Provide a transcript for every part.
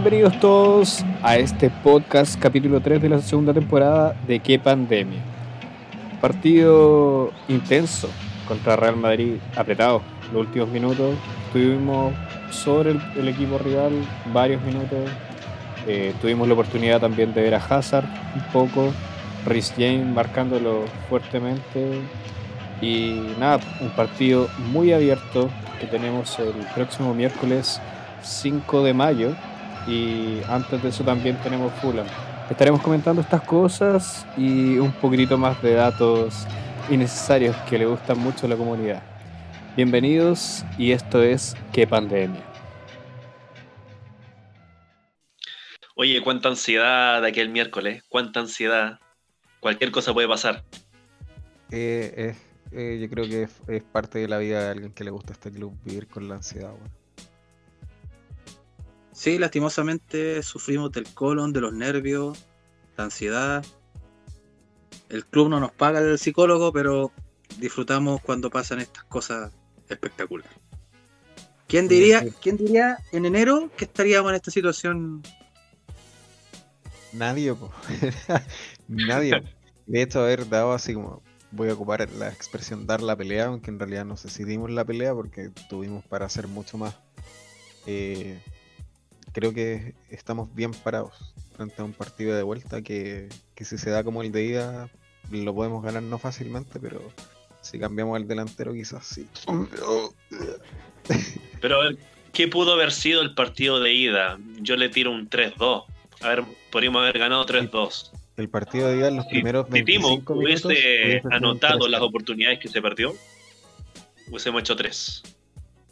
Bienvenidos todos a este podcast, capítulo 3 de la segunda temporada de Qué Pandemia. Partido intenso contra Real Madrid, apretado. Los últimos minutos estuvimos sobre el, equipo rival varios minutos. Eh, tuvimos la oportunidad también de ver a Hazard un poco, Rhys James marcándolo fuertemente. Y nada, un partido muy abierto que tenemos el próximo miércoles 5 de mayo y antes de eso también tenemos Fulham. Estaremos comentando estas cosas y un poquitito más de datos innecesarios que le gustan mucho a la comunidad. Bienvenidos y esto es Qué Pandemia. Oye, cuánta ansiedad de aquel miércoles, cuánta ansiedad. Cualquier cosa puede pasar. Eh, eh, yo creo que es, parte de la vida de alguien que le gusta este club vivir con la ansiedad. Sí, lastimosamente sufrimos del colon, de los nervios, la ansiedad. El club no nos paga el psicólogo, pero disfrutamos cuando pasan estas cosas espectaculares. ¿Quién diría, ¿quién diría en enero que estaríamos en esta situación? Nadie, nadie. De hecho, haber dado así como, voy a ocupar la expresión dar la pelea, aunque en realidad no sé si dimos la pelea porque tuvimos para hacer mucho más. Eh, creo que estamos bien parados frente a un partido de vuelta que, si se da como el de ida lo podemos ganar no fácilmente, pero si cambiamos al delantero quizás sí. Pero a ver, ¿qué pudo haber sido el partido de ida? Yo le tiro un 3-2. A ver, podríamos haber ganado 3-2. El partido de ida en los primeros 25 minutos hubiese anotado las oportunidades que se perdió, hubiésemos hecho 3.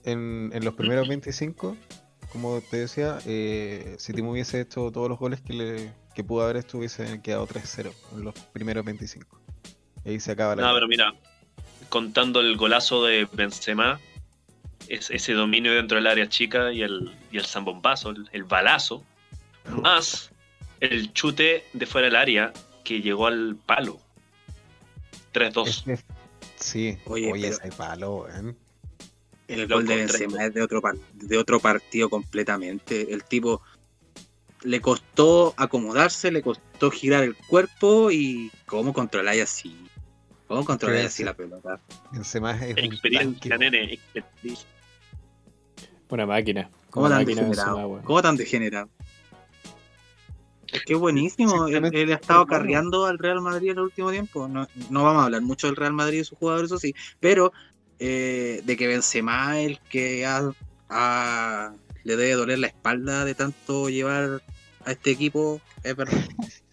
En, en los primeros 25 como te decía, eh, si Timo hubiese hecho todos los goles que, le, que pudo haber hecho, hubiese quedado 3-0 en los primeros 25. Y ahí se acaba la. No, pero mira, contando el golazo de Benzema, es, ese dominio dentro del área chica y el, y el zambombazo, el, balazo, más el chute de fuera del área que llegó al palo. 3-2. sí, oye, ese palo, ¿eh? El gol de Benzema es de otro, de otro partido completamente. El tipo le costó acomodarse, le costó girar el cuerpo y cómo controlar así. ¿Cómo controlar así la pelota? Benzema es experiencia, nene, Una máquina. ¿Cómo tan degenerado? ¿Cómo tan degenerado? Es que buenísimo. Él, ha estado carreando al Real Madrid en el último tiempo. No, no, vamos a hablar mucho del Real Madrid y sus jugadores, eso sí. Pero eh, de que Benzema el que le debe doler la espalda de tanto llevar a este equipo, es verdad.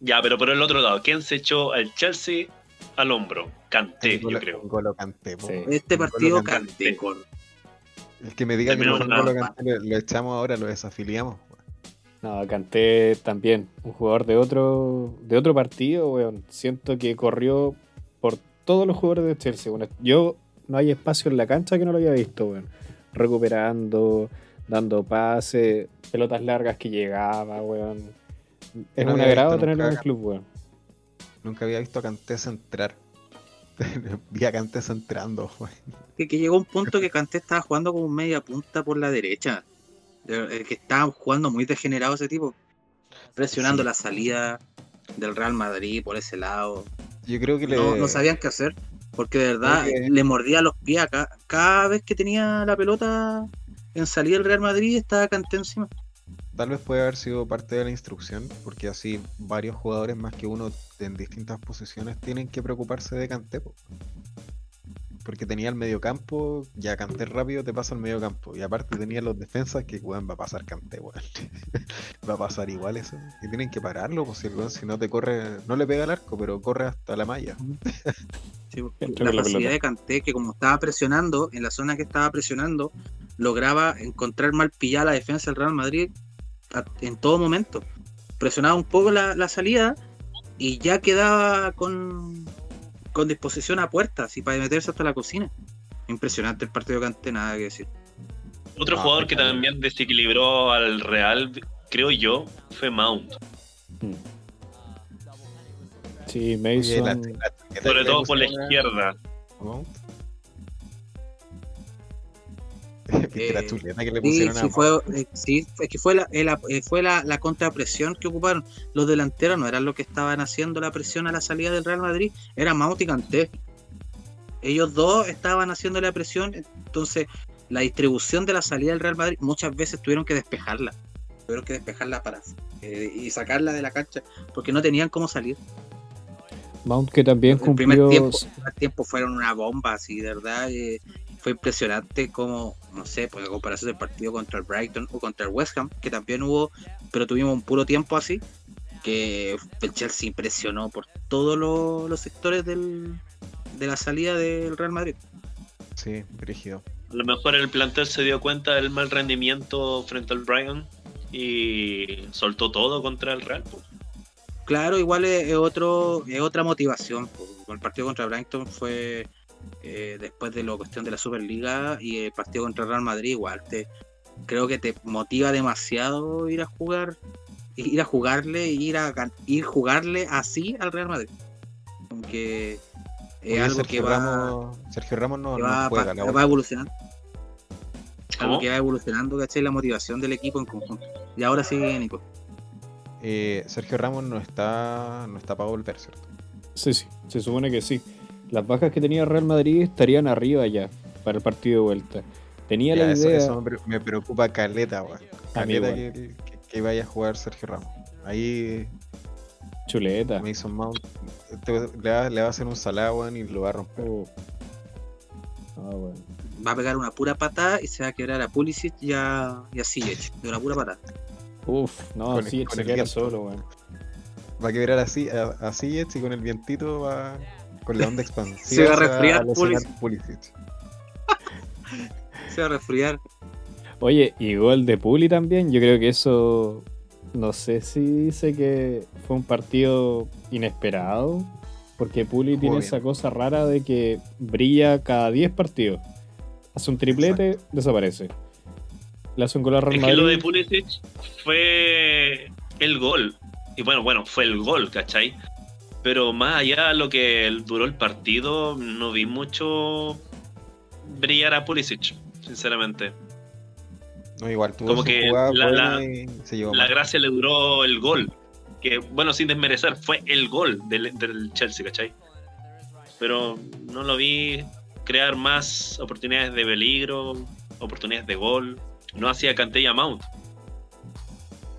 Ya, pero por el otro lado, ¿quién se echó al Chelsea al hombro? Canté, yo creo. Este partido Canté. El que me diga que no Golo Canté, lo echamos ahora, lo desafiliamos. No, Canté también, un jugador de otro, de otro partido, weón. Siento que corrió todos los jugadores de Chelsea. Bueno, yo no hay espacio en la cancha que no lo había visto, bueno. Recuperando, dando pases, pelotas largas que llegaba, weón. Es un agrado tenerlo en el club, weón. Nunca había visto a Cantés entrar. Vi a Cantés entrando, weón. Que, llegó un punto que Cantés estaba jugando como media punta por la derecha. El que estaba jugando muy degenerado ese tipo. Presionando la salida del Real Madrid por ese lado. Yo creo que no, no sabían qué hacer, porque de verdad le mordía los pies cada, vez que tenía la pelota en salida del Real Madrid estaba Canté encima. Tal vez puede haber sido parte de la instrucción, porque así varios jugadores más que uno en distintas posiciones tienen que preocuparse de Canté porque tenía el medio campo, ya canté rápido, te pasa el medio campo. Y aparte tenía los defensas que, weón, va a pasar canté, weón. va a pasar igual eso. Y tienen que pararlo, pues si, si no te corre, no le pega al arco, pero corre hasta la malla. la facilidad de Canté, que como estaba presionando, en la zona que estaba presionando, lograba encontrar mal pillada la defensa del Real Madrid en todo momento. Presionaba un poco la salida y ya quedaba con, con disposición a puertas y para meterse hasta la cocina. Impresionante el partido que nada que decir. Otro ah, jugador que también desequilibró al Real, creo yo, fue Mount. Hmm. Sí, Mason. Sobre todo por la izquierda. que la chuleta que le pusieron sí, Fue, sí, es que fue la, fue la, la, contrapresión que ocuparon. Los delanteros no eran los que estaban haciendo la presión a la salida del Real Madrid, era Mount y Canté. Ellos dos estaban haciendo la presión, entonces la distribución de la salida del Real Madrid muchas veces tuvieron que despejarla. Tuvieron que despejarla para eh, y sacarla de la cancha porque no tenían cómo salir. Mount que también cumplió... El primer tiempo, el primer tiempo fueron una bomba, así, de verdad. Eh, fue impresionante como, no sé, pues a comparación del partido contra el Brighton o contra el West Ham, que también hubo, pero tuvimos un puro tiempo así, que el Chelsea impresionó por todos los sectores del, de la salida del Real Madrid. Sí, rígido. A lo mejor el plantel se dio cuenta del mal rendimiento frente al Brighton y soltó todo contra el Real. Pues. Claro, igual es, otro, es otra motivación. Pues. El partido contra el Brighton fue eh, después de la cuestión de la Superliga y el partido contra el Real Madrid, igual te creo que te motiva demasiado ir a jugar, ir a jugarle, ir a ir jugarle así al Real Madrid. Aunque es algo que va. Sergio Ramos no, va, juega, va evolucionando. Algo que va evolucionando, ¿cachai? La motivación del equipo en conjunto. Y ahora sigue Nico. Eh, Sergio Ramos no está, no está para volver, ¿cierto? Sí, sí, se supone que sí las bajas que tenía Real Madrid estarían arriba ya para el partido de vuelta. Tenía la idea. Eso me preocupa Caleta, weón. Caleta que, que, vaya a jugar Sergio Ramos. Ahí. Chuleta. Mason Mount le va, le va a hacer un salado, weón, y lo va a romper. Oh. Ah, bueno. Va a pegar una pura patada y se va a quedar a Pulisic y a, y de una pura patada. Uf, no, así se queda solo, weón. Va a quebrar así, a, a y con el vientito va, con la onda expansiva. Se va a resfriar se va a resfriar. Oye, y gol de Puli también. Yo creo que eso. No sé si dice que fue un partido inesperado. Porque Puli tiene esa cosa rara de que brilla cada 10 partidos. Hace un triplete, desaparece. Le hace un gol a Real Madrid. Es que lo de Pulisic fue el gol. Y bueno, bueno, fue el gol, ¿cachai? Pero más allá de lo que duró el partido, no vi mucho brillar a Pulisic, sinceramente. No, igual tuvo Como que la, gracia le duró el gol. Que, bueno, sin desmerecer, fue el gol del, Chelsea, ¿cachai? Pero no lo vi crear más oportunidades de peligro, oportunidades de gol. No hacía Cantella Mount.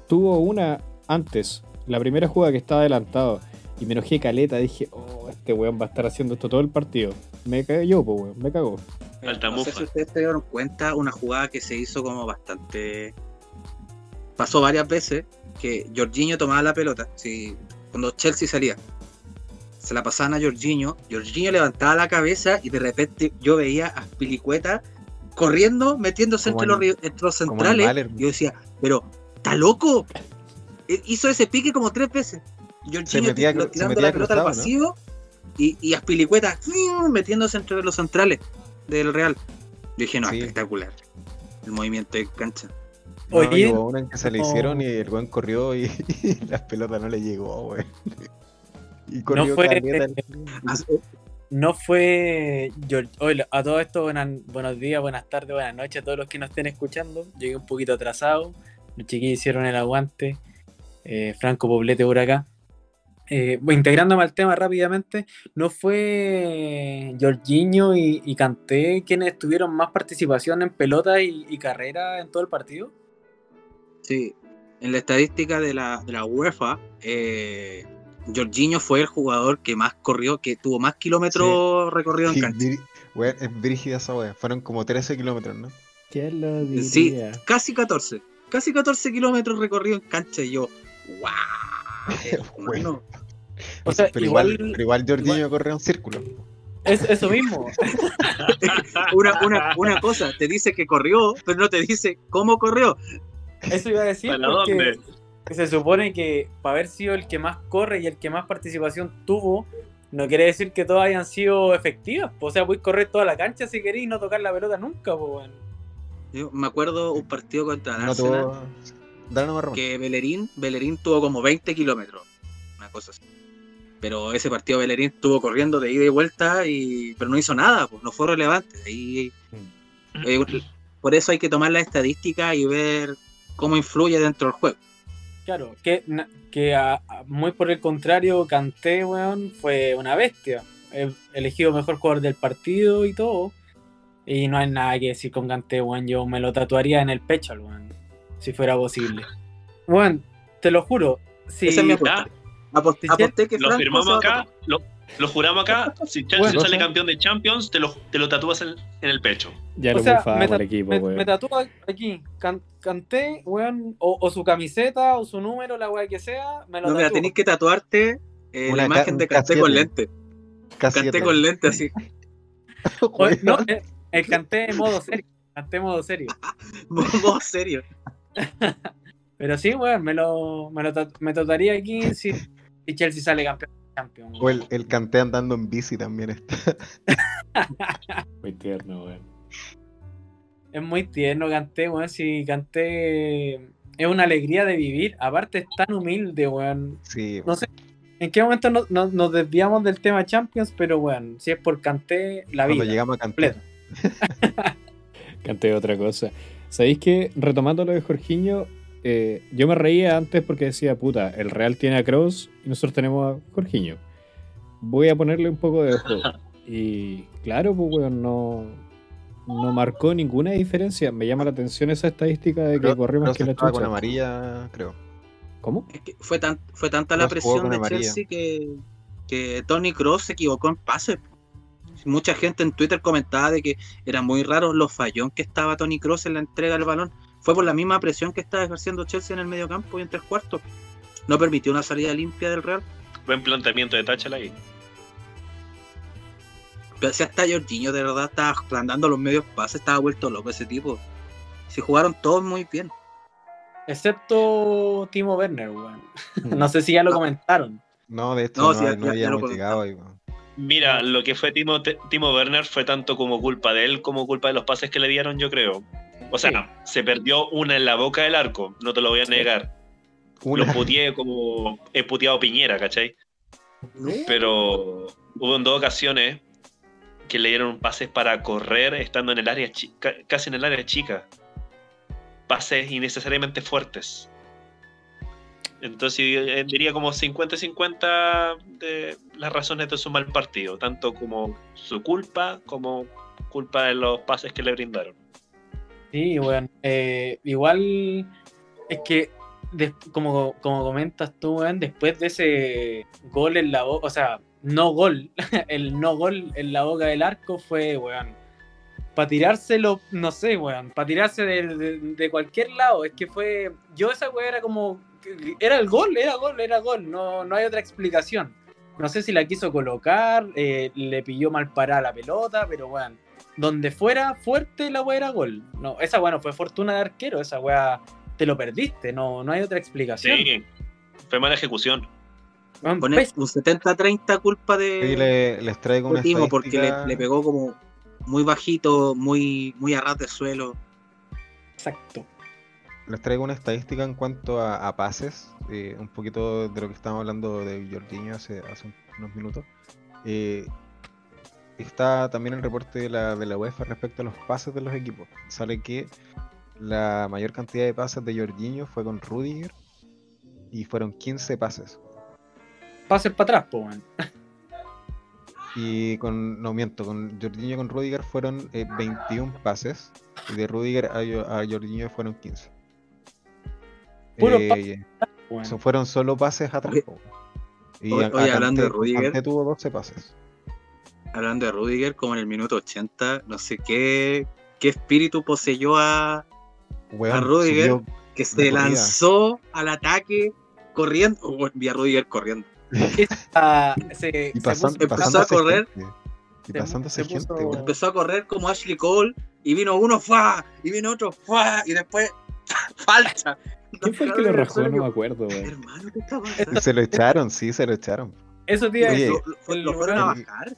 Tuvo una antes, la primera jugada que estaba adelantado y me enojé caleta, dije, oh, este weón va a estar haciendo esto todo el partido. Me cayó, pues weón, me cagó. no sé si ustedes se dieron cuenta, una jugada que se hizo como bastante. Pasó varias veces que Jorginho tomaba la pelota, sí, cuando Chelsea salía. Se la pasaban a Jorginho, Jorginho levantaba la cabeza y de repente yo veía a Pilicueta corriendo, metiéndose entre, los, centrales. yo decía, pero, ¿está loco? E, hizo ese pique como tres veces. Jorginho tirando la pelota al vacío y, y Aspilicueta metiéndose entre los centrales del Real. Yo dije, no, espectacular. El movimiento de cancha. Oye, una en que se le hicieron y el buen corrió y, la pelota no le llegó, güey. Y corrió no fue, no fue a todo esto buenos días, buenas tardes, buenas noches a todos los que nos estén escuchando. Llegué un poquito atrasado, los chiquillos hicieron el aguante. Eh, Franco Poblete por acá. Eh, integrándome al tema rápidamente, ¿no fue Jorginho y, y Kanté quienes tuvieron más participación en pelota y, carrera en todo el partido? Sí, en la estadística de la, de la UEFA, eh, Jorginho fue el jugador que más corrió, que tuvo más kilómetros recorridos en cancha. es brígida esa wea, fueron como 13 kilómetros, ¿no? ¿Qué lo diría? Sí, casi 14, casi 14 kilómetros recorridos en cancha y yo, wow. bueno. O sea, pero, igual, pero igual Jorginho corre un círculo. Es eso mismo. una, una, una, cosa, te dice que corrió, pero no te dice cómo corrió. Eso iba a decir porque se supone que para haber sido el que más corre y el que más participación tuvo, no quiere decir que todas hayan sido efectivas. O sea, puedes correr toda la cancha si querés y no tocar la pelota nunca. Pues, Yo me acuerdo un partido contra el Arsenal que Bellerín, Bellerín tuvo como 20 kilómetros, una cosa así. Pero ese partido Bellerín estuvo corriendo de ida y vuelta, y, pero no hizo nada, pues no fue relevante. Ahí, mm. eh, por eso hay que tomar la estadística y ver cómo influye dentro del juego. Claro, que, que muy por el contrario, Canté, weón, fue una bestia. elegido mejor jugador del partido y todo. Y no hay nada que decir con Canté, weón. Yo me lo tatuaría en el pecho, weón. Si fuera posible. Weón, te lo juro. Si, Esa es mi aposté, que Lo firmamos acá, lo, lo juramos acá, si Chelsea sale campeón de Champions, te lo, te lo tatúas en, el pecho. Ya lo me, el equipo, me, me, tatúa aquí, canté, weón, o, su camiseta, o su número, la weá que sea, me lo No, mira, tenés que tatuarte eh, la imagen de Canté con lente. Canté con lente, así. no, el, el Canté en modo serio. Canté en modo serio. modo serio. Pero sí, weón, me lo, me lo me tatuaría aquí si, si Chelsea sale campeón o el, el Canté andando en bici también está. muy tierno, weón. Es muy tierno Canté, weón. Si Canté es una alegría de vivir. Aparte es tan humilde, weón. Sí. No sé en qué momento nos desviamos del tema Champions, pero weón, si es por Canté, la vida. Cuando llegamos a Canté. Canté otra cosa. ¿Sabéis que, retomando lo de Jorginho, eh, yo me reía antes porque decía, puta, el Real tiene a Kroos y nosotros tenemos a Jorginho. Voy a ponerle un poco de ojo. Y claro, pues, weón, no, no marcó ninguna diferencia. Me llama la atención esa estadística de que corre más que la chucha. con amarilla, creo. ¿Cómo? fue, tan, fue tanta la presión de Chelsea que, que Tony Kroos se equivocó en pase. Mucha gente en Twitter comentaba de que eran muy raros los fallón que estaba Tony Kroos en la entrega del balón fue por la misma presión que estaba ejerciendo Chelsea en el medio campo y en tres cuartos. No permitió una salida limpia del Real. Buen planteamiento de Tachel ahí. Pero si hasta Jorginho de verdad estaba andando los medios pases, estaba vuelto loco ese tipo. Se jugaron todos muy bien. Excepto Timo Werner, weón. no sé si ya lo comentaron. No, de hecho no, no, habíamos llegado ahí, Mira, lo que fue Timo, Timo Werner fue tanto como culpa de él como culpa de los pases que le dieron, yo creo. O sea, se perdió una en la boca del arco, no te lo voy a negar. Lo puteé como he puteado Piñera, ¿cachai? Pero hubo en dos ocasiones que le dieron pases para correr estando en el área chica, casi en el área chica. Pases innecesariamente fuertes. Entonces eh, diría como 50-50 de las razones de su mal partido, tanto como su culpa como culpa de los pases que le brindaron. Sí, bueno, eh, igual es que, como, como comentas tú, weón, después de ese gol en la boca, o sea, no gol, el no gol en la boca del arco fue, weón, para tirárselo, no sé, weón, para tirarse de, cualquier lado, es que fue, yo esa weón era como, era el gol, era gol, era gol, no, no hay otra explicación. No sé si la quiso colocar, eh, le pilló mal parada la pelota, pero weón donde fuera fuerte la weá era gol. No, esa weá no fue fortuna de arquero, esa weá te lo perdiste, no, no hay otra explicación. Sí, fue mala ejecución. un 70-30 culpa de. Sí, le, les traigo una porque le, pegó como muy bajito, muy, muy a ras de suelo. Exacto. Les traigo una estadística en cuanto a, pases, eh, un poquito de lo que estábamos hablando de Jorginho hace, hace unos minutos. Eh, está también el reporte de la, de la UEFA respecto a los pases de los equipos. Sale que la mayor cantidad de pases de Jorginho fue con Rudiger y fueron 15 pases. Pases para atrás, pues, Y con, no miento, con Jorginho y con Rudiger fueron 21 eh, pases y de Rudiger a, a Jorginho fueron 15. Puro eh, fueron solo pases atrás. Y hablando de Rudiger, tuvo 12 pases hablando de Rudiger, como en el minuto 80, no sé qué, qué espíritu poseyó a, a Rudiger, que se lanzó al ataque corriendo. Oh, vi a Rudiger corriendo. se, y empezó a correr. Y pasándose gente, Empezó a correr como Ashley Cole y vino uno, ¡fa! Y vino otro, ¡fa! Y después, ¡falta! ¿Quién fue el que lo rajó? No me acuerdo, Hermano, Se lo echaron, sí, se lo echaron. Eso, tío, lo, fueron a bajar.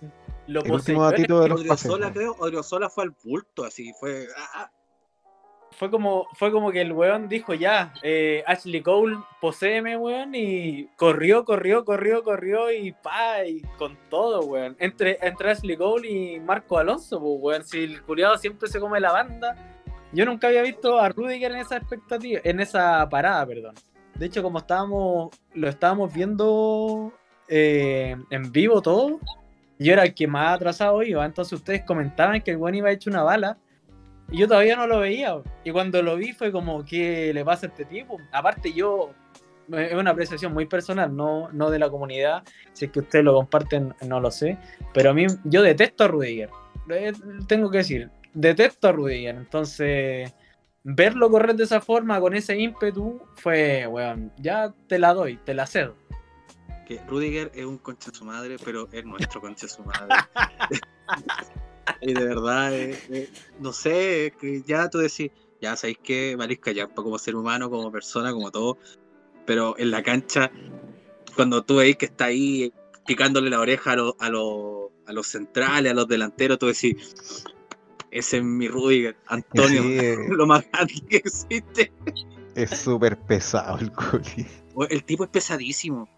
Lo el último datito de los pases, creo, Odriozola fue al bulto, así fue. Ah, ah. Fue como, fue como que el weón dijo ya, eh, Ashley Cole, poseeme, weón, y corrió, corrió, corrió, corrió, y pa, y con todo, weón. Entre, entre Ashley Cole y Marco Alonso, pues, weón. Si el culiado siempre se come la banda, yo nunca había visto a Rudiger en esa expectativa, en esa parada, perdón. De hecho, como estábamos, lo estábamos viendo eh, en vivo todo, yo era el que más atrasado iba, entonces ustedes comentaban que el buen iba hecho una bala, y yo todavía no lo veía, y cuando lo vi fue como, ¿qué le pasa a este tipo? Aparte yo, es una apreciación muy personal, no, no de la comunidad, si es que ustedes lo comparten, no lo sé, pero a mí, yo detesto a Rudiger, eh, tengo que decir, detesto a Rudiger, entonces verlo correr de esa forma, con ese ímpetu, fue, weón, ya te la doy, te la cedo. Que Rudiger es un concha de su madre, pero es nuestro concha de su madre. y de verdad, eh, eh, no sé, que ya tú decís, ya sabéis que Marisca ya como ser humano, como persona, como todo, pero en la cancha, cuando tú veis que está ahí picándole la oreja a, a, a los centrales, a los delanteros, tú decís, ese es mi Rudiger, Antonio, lo más grande que existe. Es súper pesado el culi. El tipo es pesadísimo.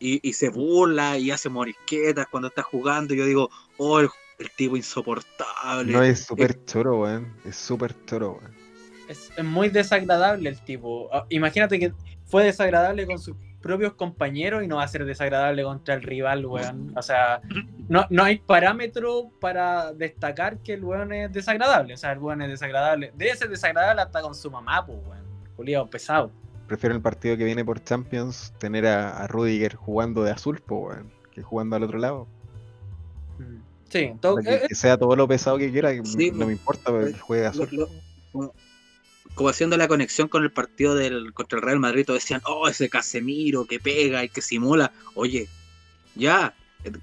Y, se burla y hace morisquetas cuando está jugando. Y yo digo, oh, el, tipo insoportable. No, es súper choro, weón. Es súper choro, weón. Es, es, muy desagradable el tipo. Ah, imagínate que fue desagradable con su propios compañeros y no va a ser desagradable contra el rival, weón. O sea, no, no hay parámetro para destacar que el weón es desagradable. O sea, el weón es desagradable. Debe ser desagradable hasta con su mamá, pues, weón. Juliado pesado. Prefiero el partido que viene por Champions tener a, Rudiger jugando de azul, pues, weón, que jugando al otro lado. Mm. Sí, todo, que, sea todo lo pesado que quiera, no me importa, que juegue de azul como haciendo la conexión con el partido del contra el Real Madrid, decían, oh, ese Casemiro que pega y que simula. Oye, ya,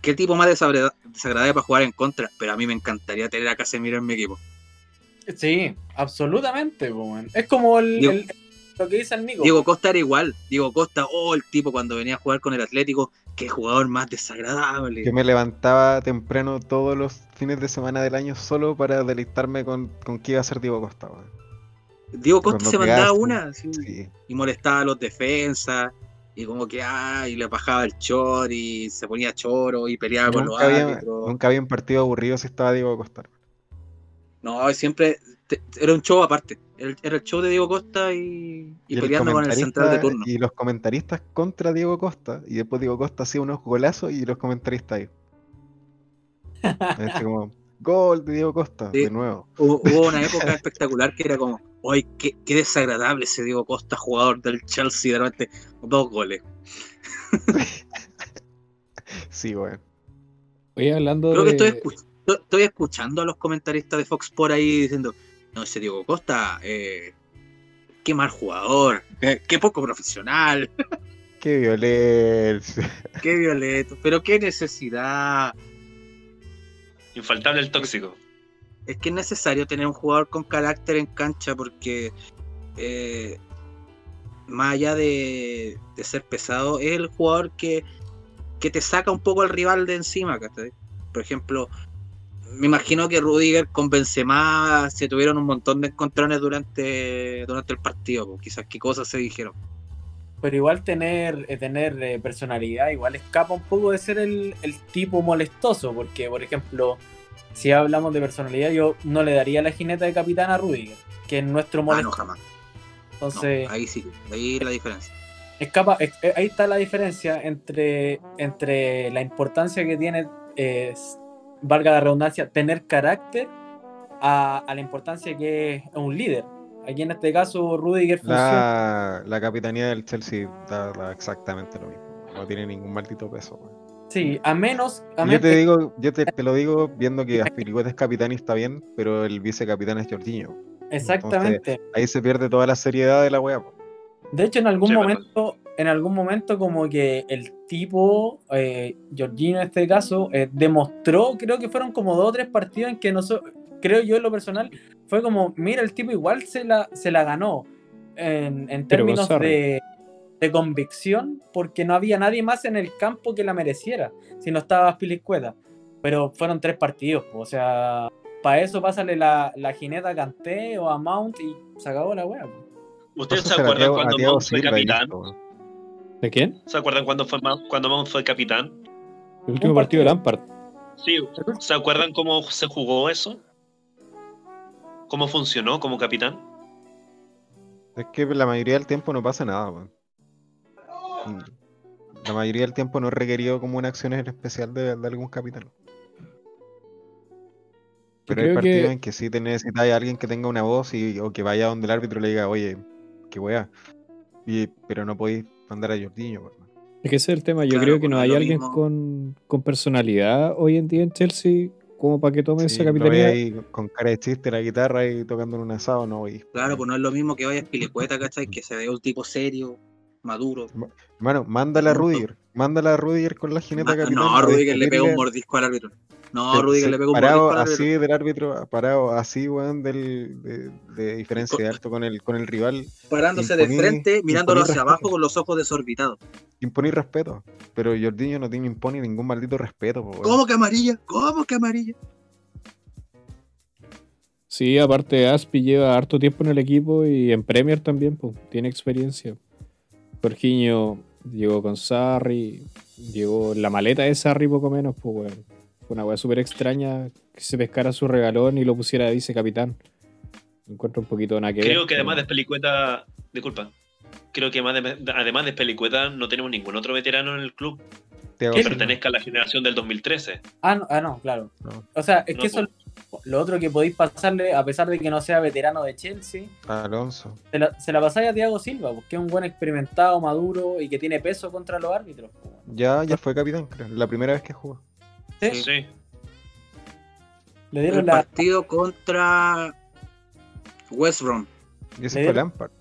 qué tipo más desagradable para jugar en contra, pero a mí me encantaría tener a Casemiro en mi equipo. Sí, absolutamente, es como el, lo que dice el Nico. Diego Costa era igual, Diego Costa, oh, el tipo cuando venía a jugar con el Atlético, qué jugador más desagradable. Que me levantaba temprano todos los fines de semana del año solo para deleitarme con, con qué iba a ser Diego Costa. Diego Costa se mandaba una y molestaba a los defensas y como que ah, y le bajaba el chor y se ponía choro y peleaba con los había, Nunca había un partido aburrido si estaba Diego Costa. No, siempre era un show aparte. Era, el show de Diego Costa y, peleando con el central de turno. Y los comentaristas contra Diego Costa. Y después Diego Costa hacía unos golazos y los comentaristas ahí. como, gol de Diego Costa, de nuevo. Hubo, una época espectacular que era como, ¡ay, qué, desagradable ese Diego Costa, jugador del Chelsea! De repente, dos goles. sí, bueno. Oye, hablando Creo que estoy, escuchando a los comentaristas de Fox por ahí diciendo, no, ese Diego Costa, eh, qué mal jugador, qué, poco profesional. Qué violencia. Qué violento, pero qué necesidad. Infaltable el tóxico es que es necesario tener un jugador con carácter en cancha porque eh, más allá de, ser pesado, es el jugador que, te saca un poco al rival de encima. Por ejemplo, me imagino que Rudiger con Benzema se tuvieron un montón de encontrones durante, durante el partido. Quizás qué cosas se dijeron. Pero igual tener, eh, tener eh, personalidad igual escapa un poco de ser el, el tipo molestoso, porque por ejemplo si hablamos de personalidad, yo no le daría la jineta de capitán a Rudiger, que es nuestro molesto. Ah, no, jamás. Entonces. ahí sí, ahí la diferencia. Escapa, ahí está la diferencia entre, entre la importancia que tiene, valga la redundancia, tener carácter a, la importancia que es un líder. Aquí en este caso, Rudiger funciona. La, capitanía del Chelsea da, exactamente lo mismo. No tiene ningún maldito peso. Sí, a menos. yo te digo, yo te, lo digo viendo que Aspilicueta es capitán y está bien, pero el vicecapitán es Jorginho. Exactamente. ahí se pierde toda la seriedad de la wea. De hecho, en algún momento, en algún momento, como que el tipo, eh, Jorginho en este caso, eh, demostró, creo que fueron como dos o tres partidos en que no creo yo en lo personal, fue como, mira, el tipo igual se la, se la ganó en, en términos de de convicción porque no había nadie más en el campo que la mereciera, si no estaba Pilicueta. Pero fueron tres partidos, o sea, para eso pásale la, la jineta a Canté o a Mount y se acabó la wea. ¿Ustedes se acuerdan cuando Mount fue capitán? ¿De quién? ¿Se acuerdan cuando, fue, cuando Mount fue capitán? El último partido de Lampard. Sí, ¿se acuerdan cómo se jugó eso? ¿Cómo funcionó como capitán? Es que la mayoría del tiempo no pasa nada, weón. La mayoría del tiempo no requerido como una acción especial de, algún capitán. Pero hay partidos en que sí te necesitas a alguien que tenga una voz y, o que vaya donde el árbitro le diga, oye, qué weá. pero no podéis mandar a Jordiño, Es que ese es el tema. Yo creo que no hay alguien con, con, personalidad hoy en día en Chelsea como para que tome esa capitanía. ahí con cara de chiste la guitarra y tocando en un asado, no voy. Claro, pues no es lo mismo que vaya a Pilicueta, ¿cachai? Que se vea un tipo serio, maduro. Bueno, mándala a Rudiger. Mándala a Rudiger con la jineta capitana. No, Rudiger le pega un mordisco al árbitro. No, Rudiger le pega un mordisco al árbitro. así del árbitro, parado así, weón, del, de, de diferencia de alto con el, con el rival. Parándose de frente, mirándolo hacia abajo con los ojos desorbitados. Imponer respeto. Pero Jordiño no tiene impone ningún maldito respeto. ¿Cómo que amarilla? ¿Cómo que amarilla? Sí, aparte Aspi lleva harto tiempo en el equipo y en Premier también, pues, tiene experiencia. Jorginho llegó con Sarri, llegó la maleta de Sarri poco menos, pues bueno. Fue una weá súper extraña que se pescara su regalón y lo pusiera de vice capitán. Encuentro un poquito nada que Creo que además de Pelicueta, disculpa, creo que además de Pelicueta no tenemos ningún otro veterano en el club que pertenezca a la generación del 2013. Ah, no, ah, no claro. O sea, es que eso lo otro que podéis pasarle, a pesar de que no sea veterano de Chelsea, Alonso. Se la, se la pasáis a Thiago Silva, porque es un buen experimentado, maduro y que tiene peso contra los árbitros. Ya, ya fue capitán, creo. La primera vez que jugó. Sí. sí. Le dieron el partido contra West Brom. Y ese fue Lampard.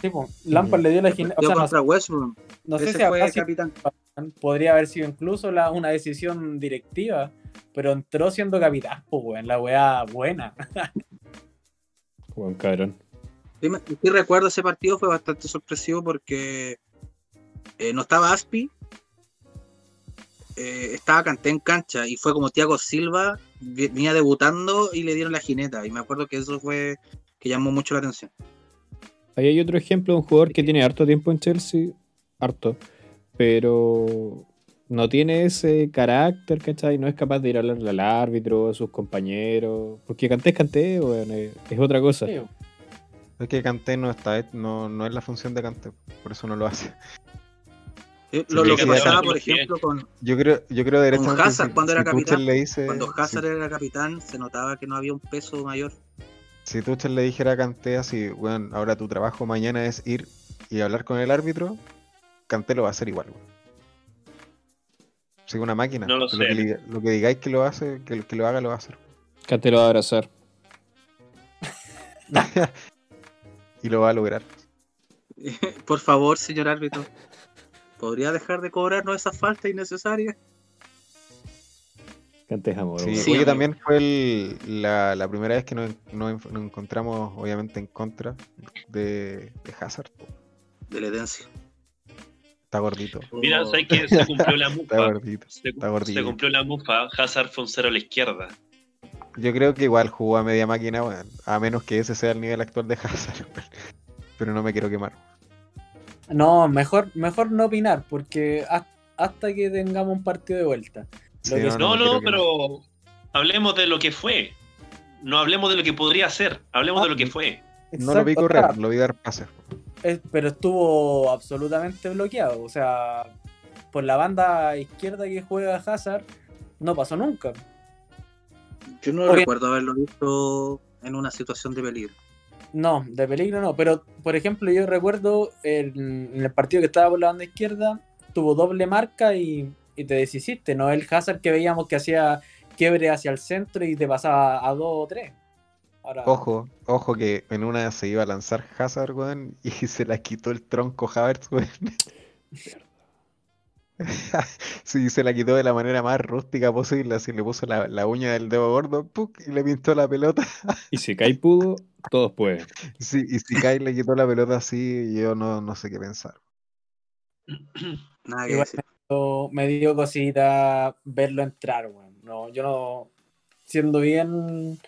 Sí, Lampard le dio la gimnasia. O sea, contra West Brom. No sé si fue capitán. Podría haber sido incluso la, una decisión directiva pero entró siendo capitán, pues, weón, la weá buena. Buen cabrón. Sí, recuerdo ese partido, fue bastante sorpresivo porque eh, no estaba Aspi, eh, estaba Canté en cancha y fue como Thiago Silva, venía debutando y le dieron la jineta. Y me acuerdo que eso fue que llamó mucho la atención. Ahí hay otro ejemplo de un jugador que tiene harto tiempo en Chelsea, harto, pero no tiene ese carácter, ¿cachai? No es capaz de ir a hablarle al árbitro, a sus compañeros. Porque canté es canté, bueno, es, otra cosa. Es que canté no está, no, no es la función de canté, por eso no lo hace. lo, que pasaba, por ejemplo, con. Yo creo, yo creo con Hazard cuando era capitán. cuando Hazard era capitán, se notaba que no había un peso mayor. Si Tuchel le dijera a Canté así, bueno, ahora tu trabajo mañana es ir y hablar con el árbitro, Canté lo va a hacer igual, soy una máquina. No lo, sé. Lo que, digáis que lo hace, que, que, lo haga, lo va a hacer. te lo va a abrazar. y lo va a lograr. Por favor, señor árbitro. ¿Podría dejar de cobrarnos esa falta innecesaria? Cantes amor. Sí, sí también fue la, primera vez que nos, encontramos, obviamente, en contra de, de Hazard. De la herencia. Está gordito. Mira, ¿sabes que se cumplió la mufa? Está gordito. Se, está gordito. se cumplió la mufa. Hazard fue un cero a la izquierda. Yo creo que igual jugó a media máquina, bueno, a menos que ese sea el nivel actual de Hazard. Pero no me quiero quemar. No, mejor, mejor no opinar, porque hasta que tengamos un partido de vuelta. no, no, pero hablemos de lo que fue. No hablemos de lo que podría ser, hablemos de lo que ah, fue. No lo vi correr, lo vi dar pases pero estuvo absolutamente bloqueado. O sea, por la banda izquierda que juega Hazard, no pasó nunca. Yo no recuerdo haberlo visto en una situación de peligro. No, de peligro no, pero por ejemplo yo recuerdo en, el partido que estaba por la banda izquierda, tuvo doble marca y, te deshiciste, no el Hazard que veíamos que hacía quiebre hacia el centro y te pasaba a dos o tres. Ojo, ojo que en una se iba a lanzar Hazard, weón, y se la quitó el tronco Havertz, weón. sí, se la quitó de la manera más rústica posible, así le puso la, uña del dedo gordo y le pintó la pelota. y si Kai pudo, todos pueden. Sí, y si Kai le quitó la pelota así, yo no, no sé qué pensar. Nada que Me dio cosita verlo entrar, weón. No, yo no, siendo bien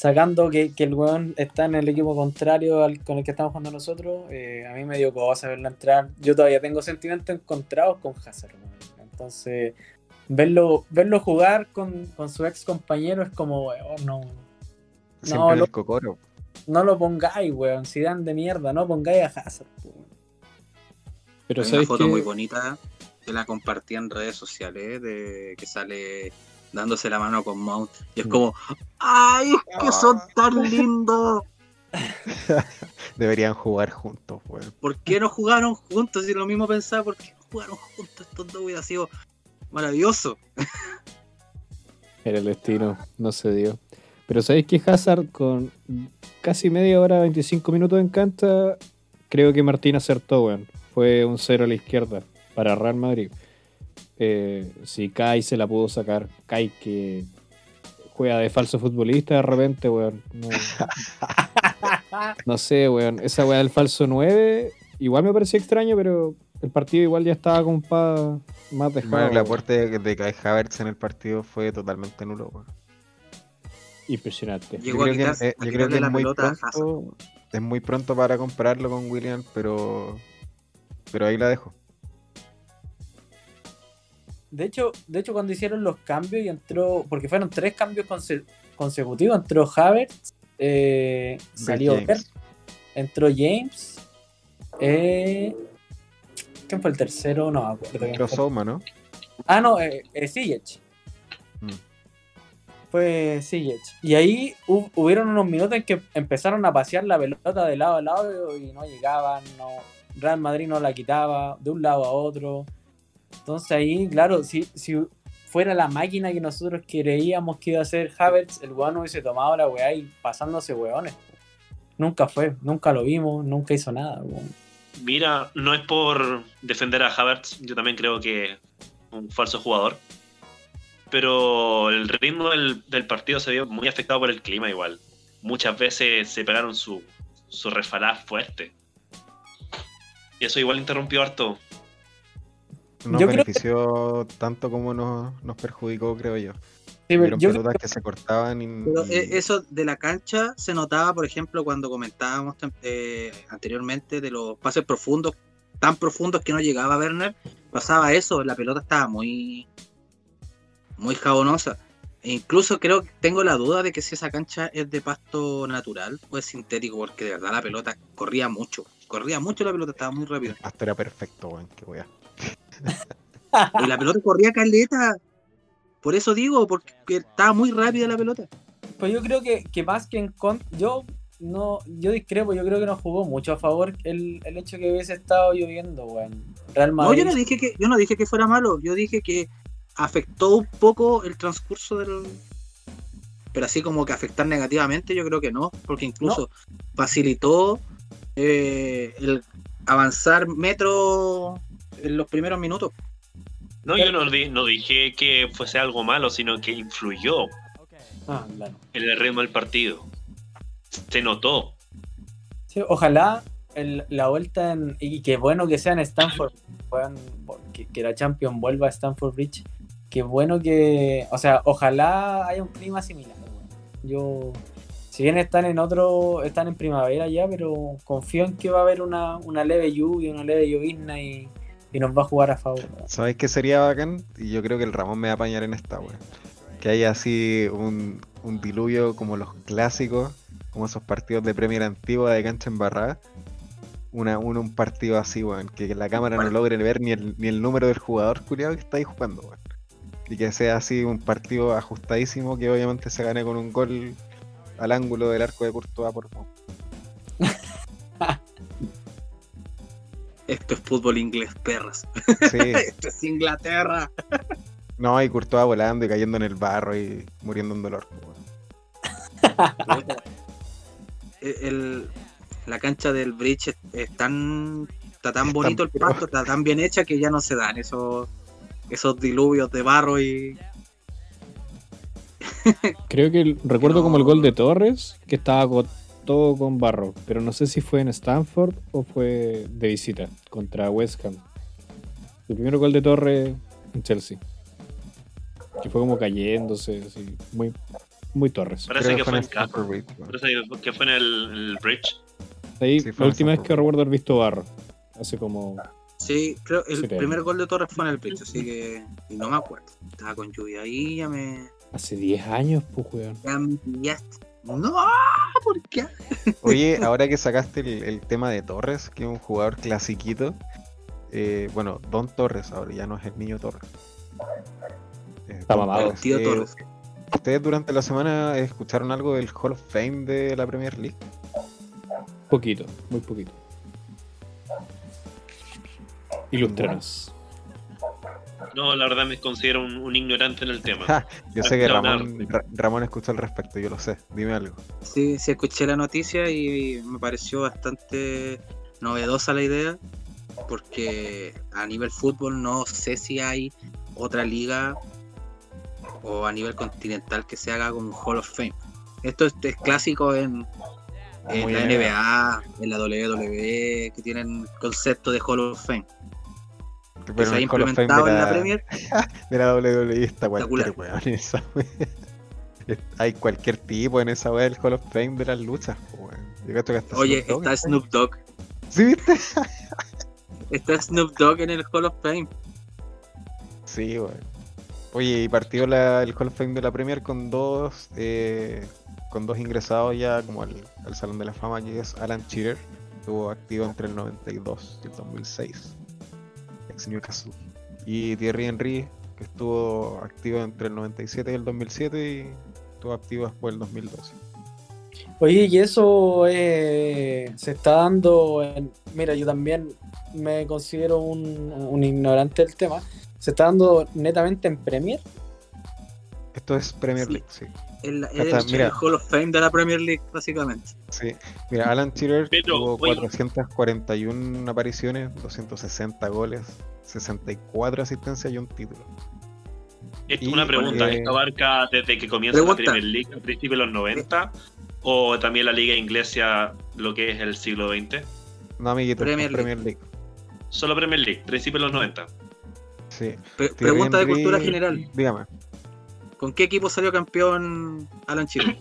sacando que, el weón está en el equipo contrario al con el que estamos jugando nosotros, eh, a mí me dio cosa verlo entrar. Yo todavía tengo sentimientos encontrados con Hazard, Entonces, verlo, verlo jugar con, su ex compañero es como, weón, no. Siempre no, el cocoro. No lo pongáis, weón. dan de mierda, no pongáis a Hazard, weón. Pero Hay una foto muy bonita que la compartí en redes sociales de que sale dándose la mano con Mount. Y es mm. como, ¡ay, es que son ah. tan lindos! Deberían jugar juntos, weón. ¿Por qué no jugaron juntos? Si lo mismo pensaba, ¿por qué no jugaron juntos estos dos? Hubiera sido maravilloso. Era el destino, no se dio. Pero sabéis que Hazard con casi media hora, 25 minutos en canta, creo que Martín acertó, weón. Fue un cero a la izquierda para Real Madrid. Eh, si Kai se la pudo sacar, Kai que juega de falso futbolista de repente, weón. No, sé, weón. Esa weá del falso 9 igual me pareció extraño, pero el partido igual ya estaba con más dejado. Bueno, el aporte de Kai Havertz en el partido fue totalmente nulo, weón. Impresionante. yo creo que, eh, yo creo que es, muy pronto, es muy pronto para compararlo con William, pero, pero ahí la dejo. De hecho, de hecho, cuando hicieron los cambios y entró, porque fueron tres cambios consecutivos, entró Havertz, eh, salió entró James, eh, ¿quién fue el tercero? No acuerdo. Entró Soma, ¿no? Ah, no, eh, eh fue Sijic. Y ahí hubieron unos minutos en que empezaron a pasear la pelota de lado a lado y no llegaban, no, Real Madrid no la quitaba de un lado a otro. Entonces ahí, claro, si, si fuera la máquina que nosotros creíamos que iba a ser Havertz, el weón hubiese tomado la weá y pasándose weones. Nunca fue, nunca lo vimos, nunca hizo nada. Mira, no es por defender a Havertz, yo también creo que un falso jugador pero el ritmo del, partido se vio muy afectado por el clima igual. Muchas veces se pegaron su, su fuerte. Y eso igual interrumpió harto. Nos benefició tanto como nos, nos, perjudicó, creo yo. Sí, pelotas que se cortaban. Y, pero e, eso de la cancha se notaba, por ejemplo, cuando comentábamos eh, anteriormente de los pases profundos, tan profundos que no llegaba Werner. Pasaba eso, la pelota estaba muy muy jabonosa. E incluso creo que tengo la duda de que si esa cancha es de pasto natural o es sintético, porque de verdad la pelota corría mucho. Corría mucho la pelota, estaba muy rápido. Hasta era perfecto, weón, qué wea. Y la pelota corría caleta. Por eso digo, porque estaba muy rápida la pelota. Pues yo creo que, que más que en con yo no, yo discrepo, yo creo que nos jugó mucho a favor el, el hecho que hubiese estado lloviendo, weón. Real Madrid. No, yo no dije que, yo no dije que fuera malo, yo dije que afectó un poco el transcurso del. Pero así como que afectar negativamente, yo creo que no, porque incluso facilitó eh, el avanzar metro en los primeros minutos. No, yo no, no, dije que fuese algo malo, sino que influyó ah, en el ritmo del partido. Se notó. ojalá la vuelta en, y qué bueno que sea en Stanford, que, que la Champions vuelva a Stanford Bridge qué bueno que, o sea, ojalá haya un clima similar. Yo, si bien están en otro, están en primavera ya, pero confío en que va a haber una, leve lluvia, una leve llovizna y, nos va a jugar a favor. ¿Sabes qué sería bacán? Y yo creo que el Ramón me va a apañar en esta, weón. Que haya así un, diluvio como los clásicos, como esos partidos de Premier antigua de cancha embarrada. Una, un, partido así, weón, que la cámara no logre ver ni el, ni el número del jugador culiado que está ahí jugando, weón y que sea así un partido ajustadísimo que obviamente se gane con un gol al ángulo del arco de Courtois por Esto es fútbol inglés, perras. Sí. Esto es Inglaterra. no, y Courtois volando y cayendo en el barro y muriendo en dolor. la cancha del bridge es, tan, está tan bonito el pasto, está tan bien hecha que ya no se dan esos esos diluvios de barro y. Creo que recuerdo como el gol de Torres, que estaba todo con barro, pero no sé si fue en Stanford o fue de visita contra West Ham. El primer gol de Torres en Chelsea. Que fue como cayéndose, así, muy, muy Torres. Parece que fue, en Parece que fue en el, Bridge. Ahí, la última vez que recuerdo haber visto barro. Hace como Sí, creo el primer gol de Torres fue en el pecho, así que y no me acuerdo. Estaba con lluvia ahí, ya me. Hace 10 años, pues, weón. Ya me pillaste. No, ¿por qué? Oye, ahora que sacaste el, tema de Torres, que es un jugador clasiquito, eh, bueno, Don Torres ahora ya no es el niño Torres. Está mamado. tío eh, Torres. ¿Ustedes durante la semana escucharon algo del Hall of Fame de la Premier League? Poquito, muy poquito. Ilústranos. No, la verdad me considero un, ignorante en el tema. yo sé que Ramón, Ramón escuchó al respecto, yo lo sé. Dime algo. Sí, sí, escuché la noticia y me pareció bastante novedosa la idea, porque a nivel fútbol no sé si hay otra liga o a nivel continental que se haga con un Hall of Fame. Esto es, clásico en, en la NBA, en la WWE, que tienen concepto de Hall of Fame que se implementado en la, Premier. De la WWE está cualquier weón esa Hay cualquier tipo en esa weá del Hall of Fame de las luchas, Oye, está Snoop Dogg. ¿Sí viste? está Snoop Dogg en el Hall of Fame. Sí, weón. Oye, y partió la, el Hall of Fame de la Premier con dos eh, con dos ingresados ya como al, al Salón de la Fama, que es Alan Cheater, estuvo activo entre el 92 y el 2006 ex Newcastle. Y Thierry Henry, que estuvo activo entre el 97 y el 2007 y estuvo activo después del 2012. Oye, y eso eh, se está dando, mira, yo también me considero un, ignorante del tema, se está dando netamente en Premier. Esto es Premier League, sí. El, el, Hall of Fame de la Premier League, básicamente. Sí, mira, Alan Shearer tuvo 441 apariciones, 260 goles, 64 asistencias y un título. Es una pregunta, ¿esto abarca desde que comienza la Premier League a principios de los 90? ¿O también la Liga Inglesa, lo que es el siglo XX? No, amiguito, Premier, Premier League. Solo Premier League, principios de los 90. Sí. pregunta de cultura general. Dígame. ¿Con qué equipo salió campeón Alan Shearer?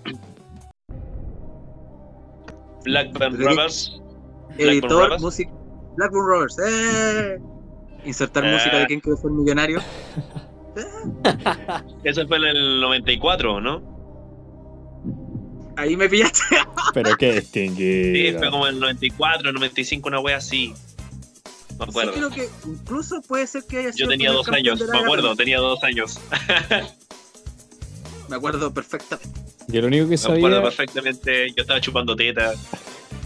Blackburn Rovers. Editor, música. Blackburn Rovers. ¡Eh! Insertar eh. música de quien quiere ser millonario. Eso fue en el 94, ¿no? Ahí me pillaste. Pero qué distinguido. Sí, fue como en el 94, 95, una wea así. Me acuerdo. creo que incluso puede ser que haya sido. Yo tenía dos años, me acuerdo, tenía dos años. Me acuerdo perfectamente. Yo lo único que sabía. Me acuerdo perfectamente, yo estaba chupando teta.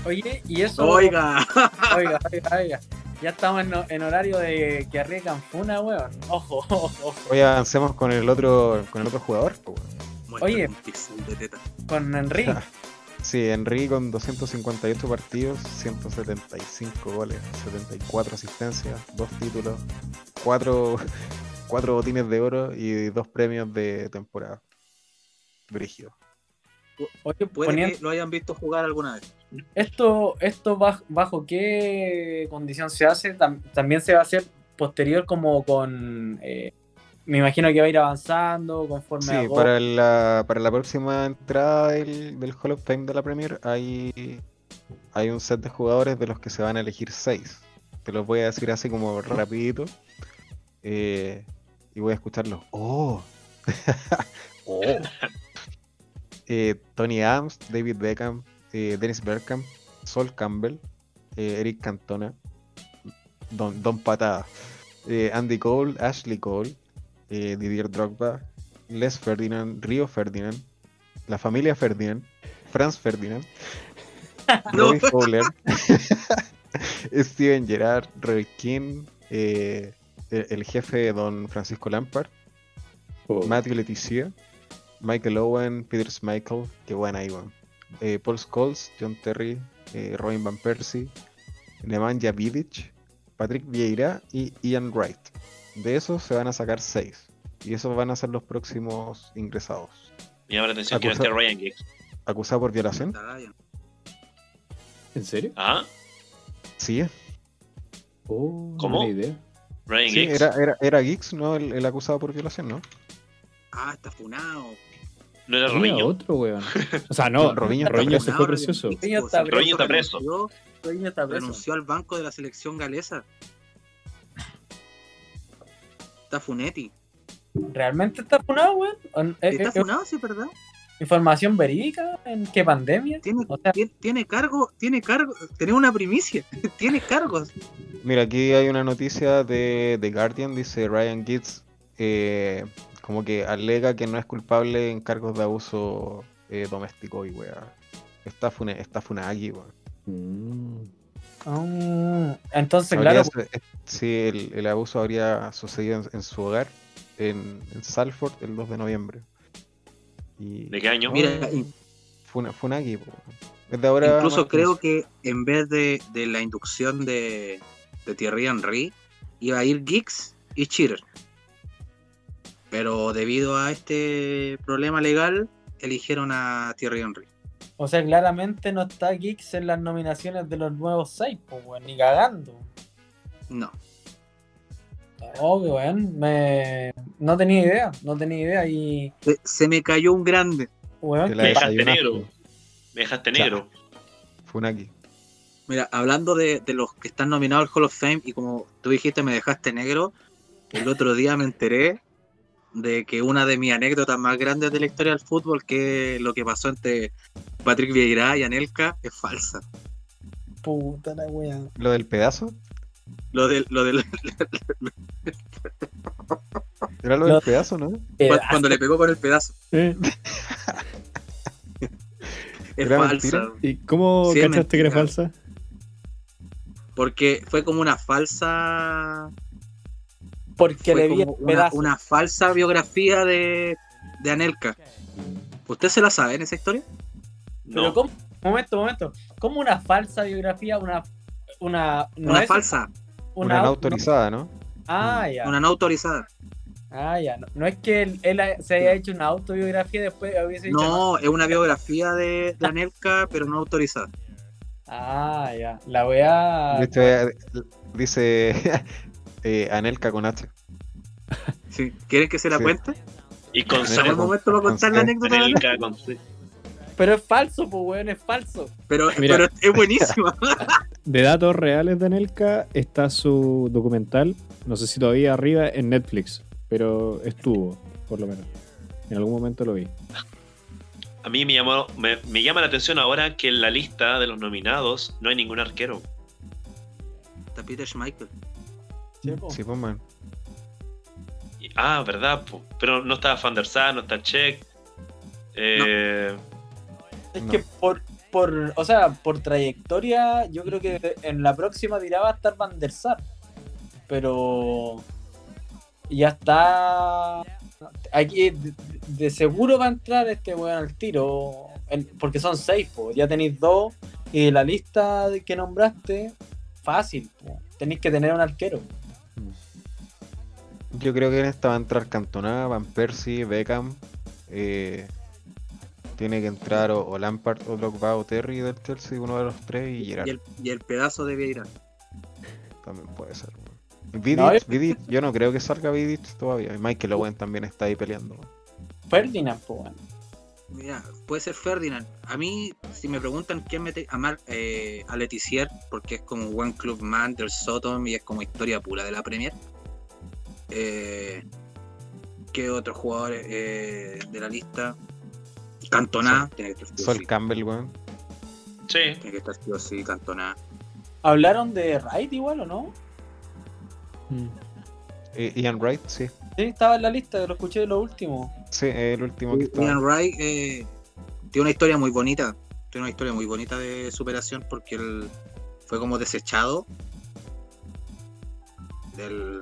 Oye, y eso. Oiga, oiga, oiga, oiga. Ya estamos en, horario de que arriesgan funa, weón. Ojo, ojo. Oye, avancemos con el otro, con el otro jugador. Oye, con Henry. sí, Henry con 258 partidos, 175 goles, 74 asistencias, dos títulos, cuatro, cuatro botines de oro y dos premios de temporada. Brígido. Oye, puede que lo hayan visto jugar alguna vez. ¿Esto, esto bajo, qué condición se hace? ¿También se va a hacer posterior como con... Eh, me imagino que va a ir avanzando conforme sí, para la, para la próxima entrada del, del Hall of Fame de la Premier hay, hay un set de jugadores de los que se van a elegir seis. Te los voy a decir así como rapidito. Eh, y voy a escucharlos. ¡Oh! ¡Oh! Eh, Tony Adams, David Beckham, eh, Dennis Bergkamp, Sol Campbell, eh, Eric Cantona, Don, Don Patada, Andy Cole, Ashley Cole, Didier Drogba, Les Ferdinand, Rio Ferdinand, la familia Ferdinand, Franz Ferdinand, Roy Fowler, Steven Gerrard, Roy King, el, jefe Don Francisco Lampard, oh. Matthew Leticia, Michael Owen, Peter Schmeichel, qué buena ahí, eh, Paul Scholes, John Terry, eh, Robin Van Persie, Nemanja Vidic, Patrick Vieira y Ian Wright. De esos se van a sacar seis. Y esos van a ser los próximos ingresados. Me llama la atención que no Ryan Giggs. ¿Acusado por violación? ¿En serio? ¿Ah? Sí. Oh, ¿Cómo? idea. Ryan sí, Era, era, era Giggs, ¿no? El, el, acusado por violación, ¿no? Ah, está funado. No era Robinho. otro, weón. O sea, no, Robinho, Robinho se fue precioso. Robinho está preso. Robinho está preso. Renunció al banco de la selección galesa. Está Funetti. ¿Realmente está funado, weón? Eh, está eh, funado, sí, ¿verdad? información verídica en qué pandemia. Tiene, tiene, cargo, tiene cargo, tiene una primicia, tiene cargos. Mira, aquí hay una noticia de The Guardian, dice Ryan Gitz, eh, como que alega que no es culpable en cargos de abuso eh, doméstico y weá. Está, fune, está funagi, weón. Mm. Ah, entonces, claro. Sí, el, abuso habría sucedido en, su hogar, en, Salford, el 2 de noviembre. ¿De qué año? Mira, Funagi, Incluso creo que en vez de, la inducción de, de Thierry Henry, iba a ir Giggs y Cheater. Pero debido a este problema legal, eligieron a Thierry Henry. O sea, claramente no está Geeks en las nominaciones de los nuevos seis, pues, ni cagando. No. Oh, weón, me... no tenía idea, no tenía idea y... Se, me cayó un grande. me dejaste negro. Me dejaste negro. Funaki. Mira, hablando de, de, los que están nominados al Hall of Fame y como tú dijiste me dejaste negro, el otro día me enteré de que una de mis anécdotas más grandes de la historia del fútbol, que lo que pasó entre Patrick Vieira y Anelka, es falsa. Puta la wea. ¿Lo del pedazo? Lo del. Lo del... Era lo del pedazo, ¿no? Cuando, le pegó con el pedazo. es falsa. ¿Y cómo cachaste que era falsa? Porque fue como una falsa porque le vi una, falsa biografía de, de Anelka. ¿Usted se la sabe en esa historia? Pero ¿cómo? Momento, momento. ¿Cómo una falsa biografía? Una. Una, una falsa. Una, no autorizada, ¿no? Ah, ya. Una no autorizada. Ah, ya. No, es que él, se haya hecho una autobiografía y después hubiese dicho. No, es una biografía de, de Anelka, pero no autorizada. Ah, ya. La voy a. Dice, eh, Anelka con H. Sí. ¿Quieren que se la cuente? Y con. En momento va a contar la anécdota. Anelka con C. Pero es falso, pues weón, es falso. Pero, pero es buenísima. de datos reales de Anelka está su documental, no sé si todavía arriba, en Netflix, pero estuvo, por lo menos. En algún momento lo vi. A mí me, llamó, me, me llama la atención ahora que en la lista de los nominados no hay ningún arquero. Está Peter Schmeichel. Sí, pues, man. Ah, verdad, pero no está Van der Sar, no está Check. Eh... Es que por, por, o sea, por trayectoria, yo creo que en la próxima dirá va a estar Van der Sar. Pero ya está. Aquí de, seguro va a entrar este weón al tiro. porque son seis, pues. Ya tenéis dos. Y la lista que nombraste, fácil, Tenéis que tener un arquero. Yo creo que en esta va a entrar Cantona, Van Persie, Beckham. Eh, tiene que entrar o, Lampard o Drogba o Terry del Chelsea, uno de los tres, y Gerard. Y el, pedazo de Vieira. También puede ser. Vidic, yo... no creo que salga Vidic todavía. Michael Owen también está ahí peleando. Ferdinand, pues Mira, puede ser Ferdinand. A mí, si me preguntan quién mete a, Mar, eh, a Letizier, porque es como buen club man del Sotom y es como historia pura de la Premier. Eh, ¿Qué otros jugadores eh, de la lista? Cantona, tiene que estar Sol Campbell, weón. Sí. Tiene que estar sí Cantona. ¿Hablaron de Wright igual o no? Mm. Eh, Ian Wright, sí. Sí, estaba en la lista, lo escuché de lo último. Sí, el último que estaba. Ian Wright eh, tiene una historia muy bonita. Tiene una historia muy bonita de superación porque él fue como desechado del,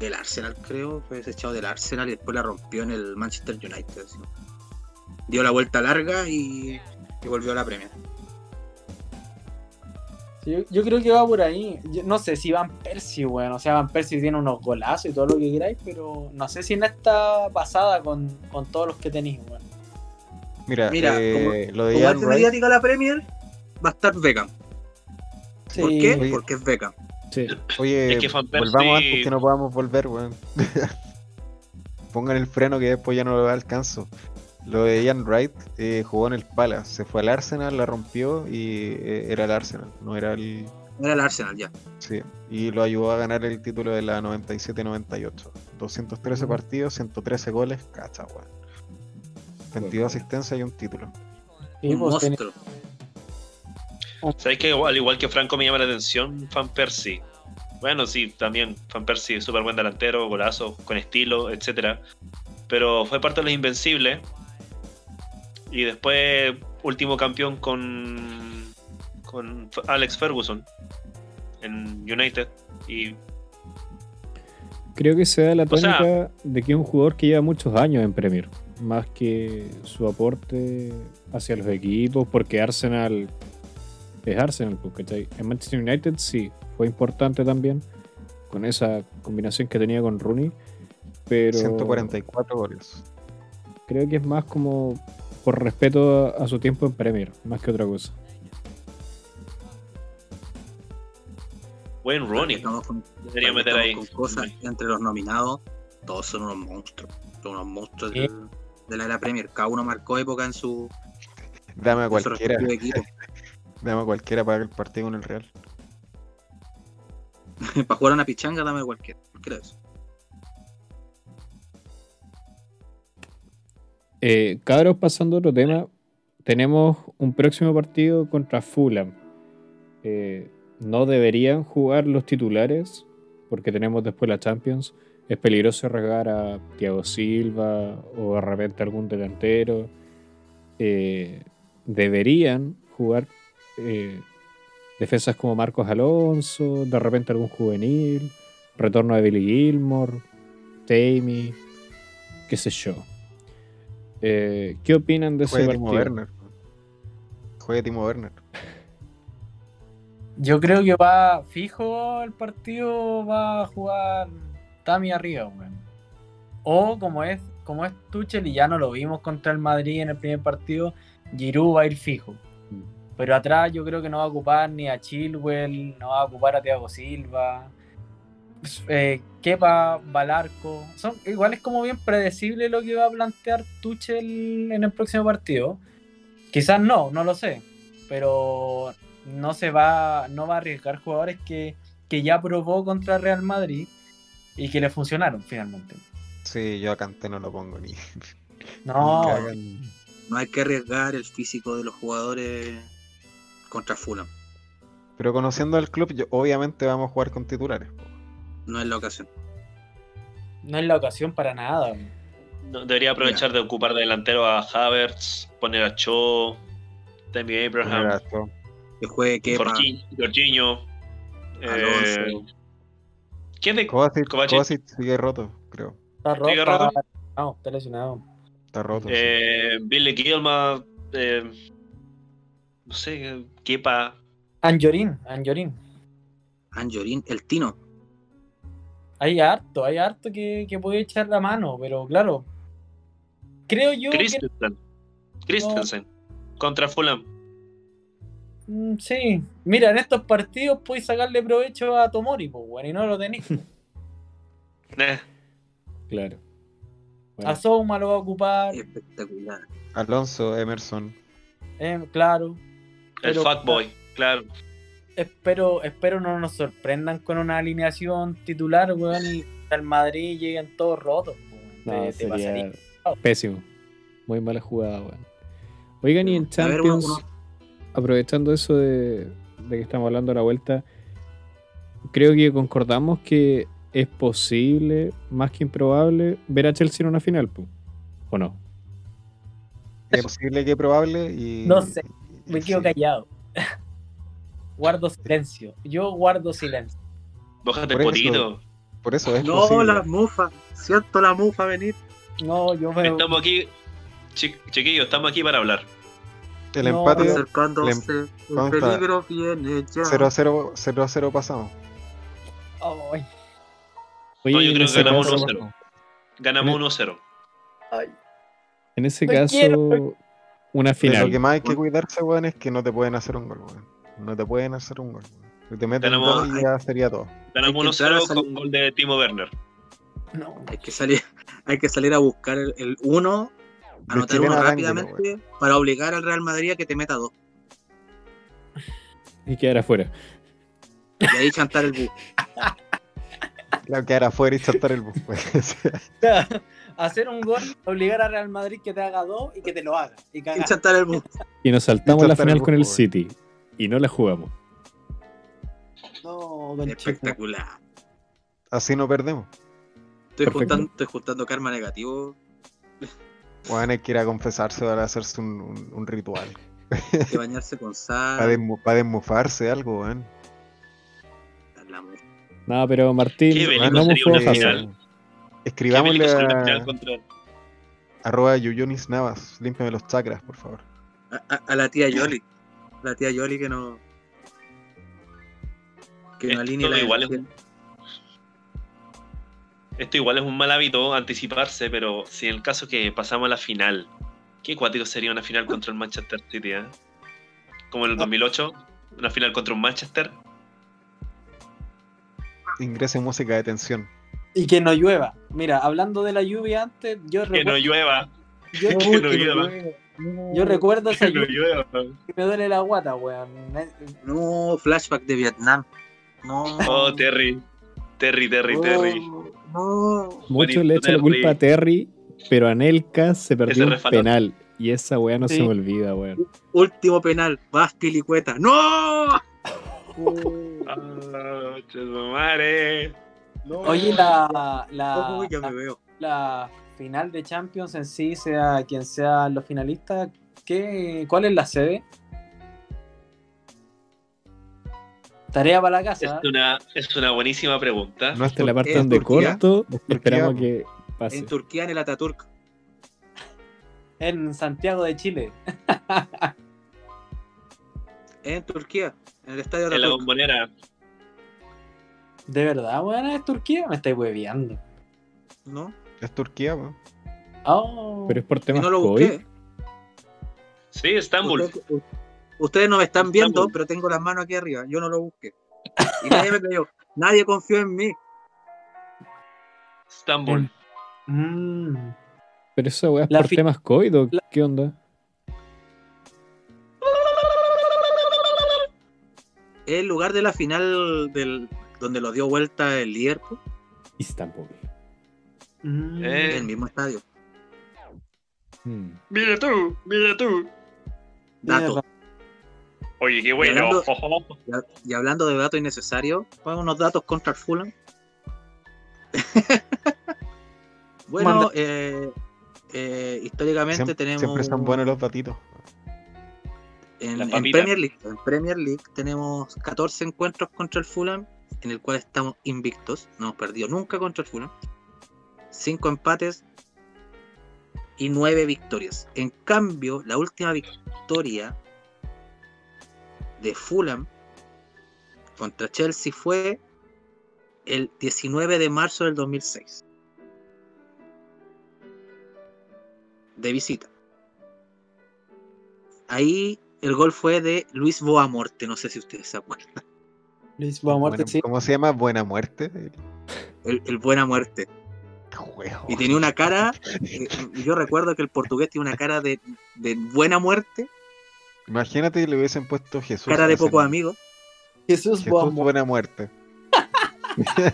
del Arsenal, creo, fue desechado del Arsenal y después la rompió en el Manchester United. Dio la vuelta larga y, volvió a la Premier. yo, creo que va por ahí. no sé si Van Persie, bueno, o sea, Van Persie tiene unos golazos y todo lo que queráis, pero no sé si no está pasada con, todos los que tenéis, bueno. Mira, Mira eh, lo de como mediática la Premier, va a estar Beckham. ¿Por qué? Porque es Beckham. Oye, volvamos antes que no podamos volver, weón. Pongan el freno que después ya no lo alcanzo. Lo de Ian Wright eh, jugó en el Palace, se fue al Arsenal, la rompió y eh, era el Arsenal, no era el. Era el Arsenal ya. Sí, y lo ayudó a ganar el título de la 97-98. 213 partidos, 113 goles, cacha, weón. 22 asistencias y un título. un monstruo. ¿Sabes que al igual que Franco me llama la atención Fan Percy? Bueno, sí, también Fan Percy, súper buen delantero, golazo, con estilo, etcétera. Pero fue parte de los Invencibles. Y después, último campeón con, con Alex Ferguson en United. Y Creo que se da la tónica de que es un jugador que lleva muchos años en Premier, más que su aporte hacia los equipos, porque Arsenal es Arsenal, ¿cachai? En Manchester United sí, fue importante también, con esa combinación que tenía con Rooney, pero... 144 goles. Creo que es más como por respeto a su tiempo en Premier, más que otra cosa. Buen Ronnie. Debería meter ahí. cosas entre los nominados, todos son unos monstruos. Son unos monstruos de, la era Premier. Cada uno marcó época en su. Dame a cualquiera. dame a cualquiera para el partido con el Real. para jugar una pichanga, dame a cualquiera. ¿Qué eso. Eh, cabros, pasando a otro tema, tenemos un próximo partido contra Fulham. Eh, no deberían jugar los titulares porque tenemos después la Champions. Es peligroso arriesgar a Thiago Silva o de repente algún delantero. Eh, deberían jugar eh, defensas como Marcos Alonso, de repente algún juvenil, retorno de Billy Gilmore, Tammy, qué sé yo. Eh, ¿Qué opinan de ese partido? Werner. Juega Timo Werner. Yo creo que va fijo el partido, va a jugar Tami arriba, weón. O como es, como es Tuchel y ya no lo vimos contra el Madrid en el primer partido, Giroud va a ir fijo. Pero atrás yo creo que no va a ocupar ni a Chilwell, no va a ocupar a Thiago Silva. Eh, Kepa, Balarco. Son, igual es como bien predecible lo que va a plantear Tuchel en el próximo partido. Quizás no, no lo sé. Pero no se va, no va a arriesgar jugadores que, ya probó contra Real Madrid y que le funcionaron finalmente. Sí, yo a Canté no lo pongo ni. No, no hay que arriesgar el físico de los jugadores contra Fulham. Pero conociendo al club, obviamente vamos a jugar con titulares. No es la ocasión. No es la ocasión para nada. debería aprovechar de ocupar de delantero a Havertz, poner a Cho, Tammy Abraham que juegue que Jorginho. Eh, ¿Quién de Kovacic? Kovacic sigue roto, creo. Está roto. ¿Sigue roto? No, está lesionado. Está roto. Eh, Billy Gilma. Eh, no sé, Kepa. Anjorin, Anjorin. Anjorin, el Tino. Hay harto, hay harto que, que puede echar la mano, pero claro. Creo yo. Christensen. Que... Christensen. Contra Fulham. Mm, sí, mira, en estos partidos puedes sacarle provecho a Tomori, pues, bueno, y no lo tenéis. Eh. Claro. A Souma lo va a ocupar. Espectacular. Alonso, Emerson. Eh, claro. El fuckboy, claro. Espero, espero no nos sorprendan con una alineación titular, weón, y al Madrid lleguen todos rotos. No, sería pésimo. Muy mala jugada, weón. Oigan, y en Champions aprovechando eso de, que estamos hablando a la vuelta, creo que concordamos que es posible, más que improbable, ver a Chelsea en una final, ¿o no? Es posible que probable y... No sé, me quedo callado. guardo silencio. Yo guardo silencio. Bójate por potito. por eso es No, la mufa. Siento la mufa venir. No, yo me... Estamos aquí, chiquillos, estamos aquí para hablar. El empate. el, el peligro viene ya. 0 a 0, 0 a 0 pasamos. Oye, yo creo que ganamos 1-0. Ganamos 1-0. En ese caso, una final. lo que más hay que cuidarse, weón, es que no te pueden hacer un gol, weón. No te pueden hacer un gol, weón. Si te meten un gol, ya sería todo. Ganamos 1-0 con gol de Timo Werner. No, hay que salir, hay que salir a buscar el 1 anotar uno rápidamente para obligar al Real Madrid a que te meta dos. Y quedar afuera. Y ahí chantar el bus. Claro, que era afuera y saltar el bus. Pues. hacer un gol, obligar a Real Madrid que te haga dos y que te lo haga. Y, el bus. Y nos saltamos la final con el City. Y no la jugamos. No, Espectacular. Así no perdemos. Estoy juntando, estoy juntando, karma negativo. Bueno, hay que ir a confesarse para hacerse un, un, ritual. que bañarse con sal. Para, desmufarse algo, weón. No, pero Martín, no fue Escribámosle a... Arroba Yuyunis Navas. Límpiame los chakras, por favor. A, la tía Yoli. La tía Yoli que no... Que no alinee la igual es Esto igual es un mal hábito anticiparse, pero si en el caso que pasamos a la final, ¿qué cuático sería una final contra el Manchester City? Eh? Como en el 2008, una final contra un Manchester ingrese música de tensión. Y que no llueva. Mira, hablando de la lluvia antes, yo recuerdo. Que no llueva. Yo, que no llueva. Yo recuerdo esa lluvia. Que me duele la guata, weón. No, flashback de Vietnam. No. Oh, Terry. Terry, Terry, Terry. No. Muchos le echan la culpa a Terry, pero Anelka se perdió un penal. Y esa weá no se me olvida, weón. Último penal, vas pilicueta. ¡No! Oye, la, la, la, final de Champions en sí, sea quien sea los finalistas, ¿qué, ¿cuál es la sede? Tarea para la casa. Es una, es una buenísima pregunta. No hasta la parte donde corto, esperamos que pase. En Turquía, en el Ataturk. En Santiago de Chile. en Turquía. En el estadio de la bombonera. ¿De verdad, weón? ¿Es Turquía? Me estáis hueveando. ¿No? Es Turquía, weón. Oh. Pero es por temas no lo busqué. Sí, Estambul. ustedes no me están viendo, pero tengo las manos aquí arriba. Yo no lo busqué. Y nadie me creyó. Nadie confió en mí. Estambul. Mm. Pero eso, weón, es por temas COVID o qué onda? el lugar de la final del, donde lo dio vuelta el Liverpool. Istanbul. Mm. Eh. El mismo estadio. Hmm. Mira tú, mira tú. Dato. Oye, qué bueno. Y hablando, de datos innecesarios, pongo unos datos contra el Fulham. bueno, eh, eh, históricamente tenemos. Siempre están buenos los datitos. En, Premier League, en Premier League tenemos 14 encuentros contra el Fulham, en el cual estamos invictos, no hemos perdido nunca contra el Fulham. 5 empates y 9 victorias. En cambio, la última victoria de Fulham contra Chelsea fue el 19 de marzo del 2006. De visita. Ahí el gol fue de Luis Boamorte, no sé si ustedes se acuerdan. Sí. ¿Cómo se llama? Buena Muerte. El, Buena Muerte. Y tenía una cara, eh, yo recuerdo que el portugués tiene una cara de, buena muerte. Imagínate que le hubiesen puesto Jesús. Cara de poco amigo. Jesús, Jesús buena muerte.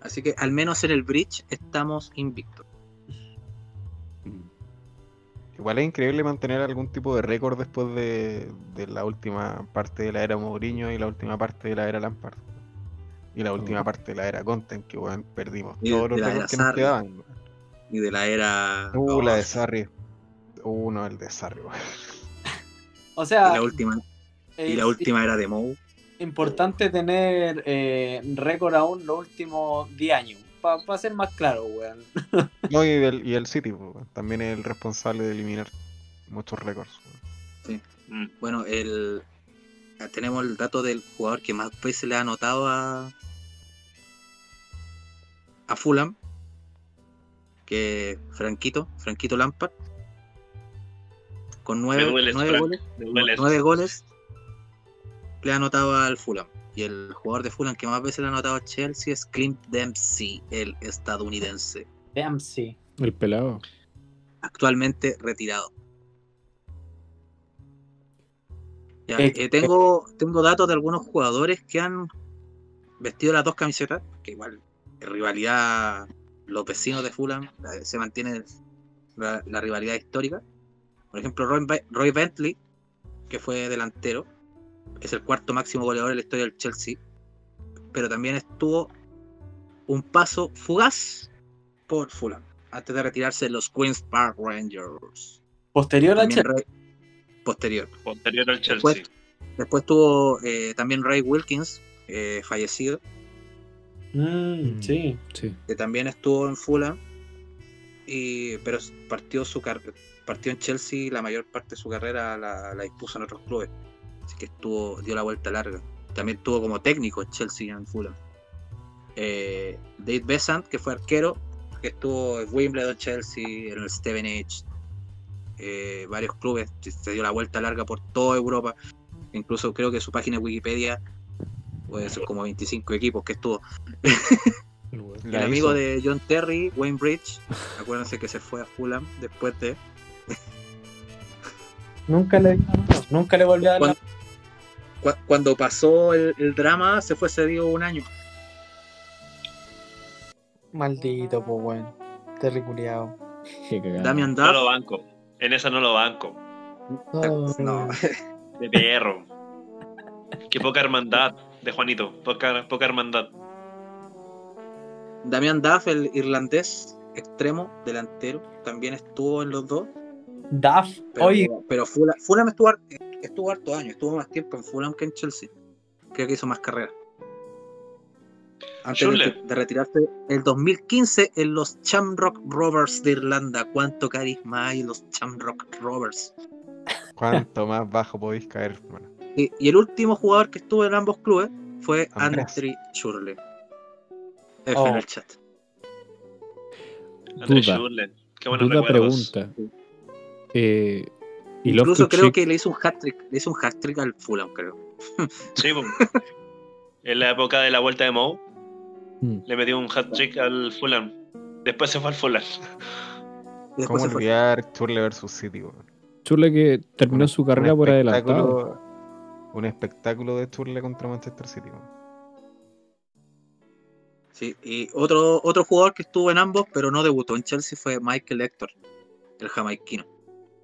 Así que al menos en el bridge estamos invictos. Igual es increíble mantener algún tipo de récord después de, la última parte de la era Mourinho y la última parte de la era Lampard. Y la última parte de la era Content, que bueno, perdimos todos los récords que nos quedaban. Y de la era. Uh, la de Sarri. Uh, no, el de Sarri, O sea. Y la última, y la última era de Mou. Importante tener eh, récord aún los últimos 10 años para ser más claro, weón. No, y, el, City, también es el responsable de eliminar muchos récords. Sí. Mm. Bueno, el tenemos el dato del jugador que más veces le ha anotado a a Fulham, que Franquito, Franquito Lampard, con nueve, nueve goles, nueve goles le ha anotado al Fulham. Y el jugador de Fulham que más veces le ha anotado a Chelsea es Clint Dempsey, el estadounidense. Dempsey. El pelado. Actualmente retirado. Eh, tengo, tengo datos de algunos jugadores que han vestido las dos camisetas, que igual en rivalidad, los vecinos de Fulham se mantiene la, rivalidad histórica. Por ejemplo, Roy, Bentley, que fue delantero, es el cuarto máximo goleador de la historia del Chelsea, pero también estuvo un paso fugaz por Fulham antes de retirarse de los Queens Park Rangers. Posterior al Chelsea. Posterior. Posterior al Chelsea. Después, tuvo eh, también Ray Wilkins, eh, fallecido. Mm, mm. sí, sí. Que también estuvo en Fulham. Y, pero partió su partió en Chelsea la mayor parte de su carrera la, la dispuso en otros clubes. Así que estuvo, dio la vuelta larga. También estuvo como técnico Chelsea y en Fulham. Eh, Dave Besant, que fue arquero, que estuvo en Wimbledon, Chelsea, en el Stevenage, eh, varios clubes, se dio la vuelta larga por toda Europa. Incluso creo que su página de Wikipedia puede ser como 25 equipos que estuvo. el amigo de John Terry, Wayne Bridge, acuérdense que se fue a Fulham después de. nunca le nunca le volvió a dar cuando, pasó el, drama, se fue cedido un año. Maldito, pues bueno. Terry Damian Duff. No lo banco. En esa no lo banco. No. De perro. Qué poca hermandad de Juanito. Poca, poca hermandad. Damian Duff, el irlandés extremo, delantero, también estuvo en los dos. Duff, pero, oye. Pero Fulham, estuvo, estuvo harto años, estuvo más tiempo en Fulham que en Chelsea. Creo que hizo más carrera. Antes de, retirarse el 2015 en los Chamrock Rovers de Irlanda. ¿Cuánto carisma hay en los Chamrock Rovers? ¿Cuánto más bajo podéis caer, y, el último jugador que estuvo en ambos clubes fue André Schurle. F en el chat. André Schurle. Qué buena Duda pregunta. Eh, Incluso creo que le hizo un hat-trick. Le hizo un hat-trick al Fulham, creo. Sí, en la época de la vuelta de Mou, mm. le metió un hat-trick al Fulham. Después se fue al Fulham. ¿Cómo olvidar Churle versus City? Churle que terminó su carrera por adelantado un espectáculo de Churle contra Manchester City. Sí, y otro, otro jugador que estuvo en ambos, pero no debutó en Chelsea, fue Michael Hector, el jamaiquino.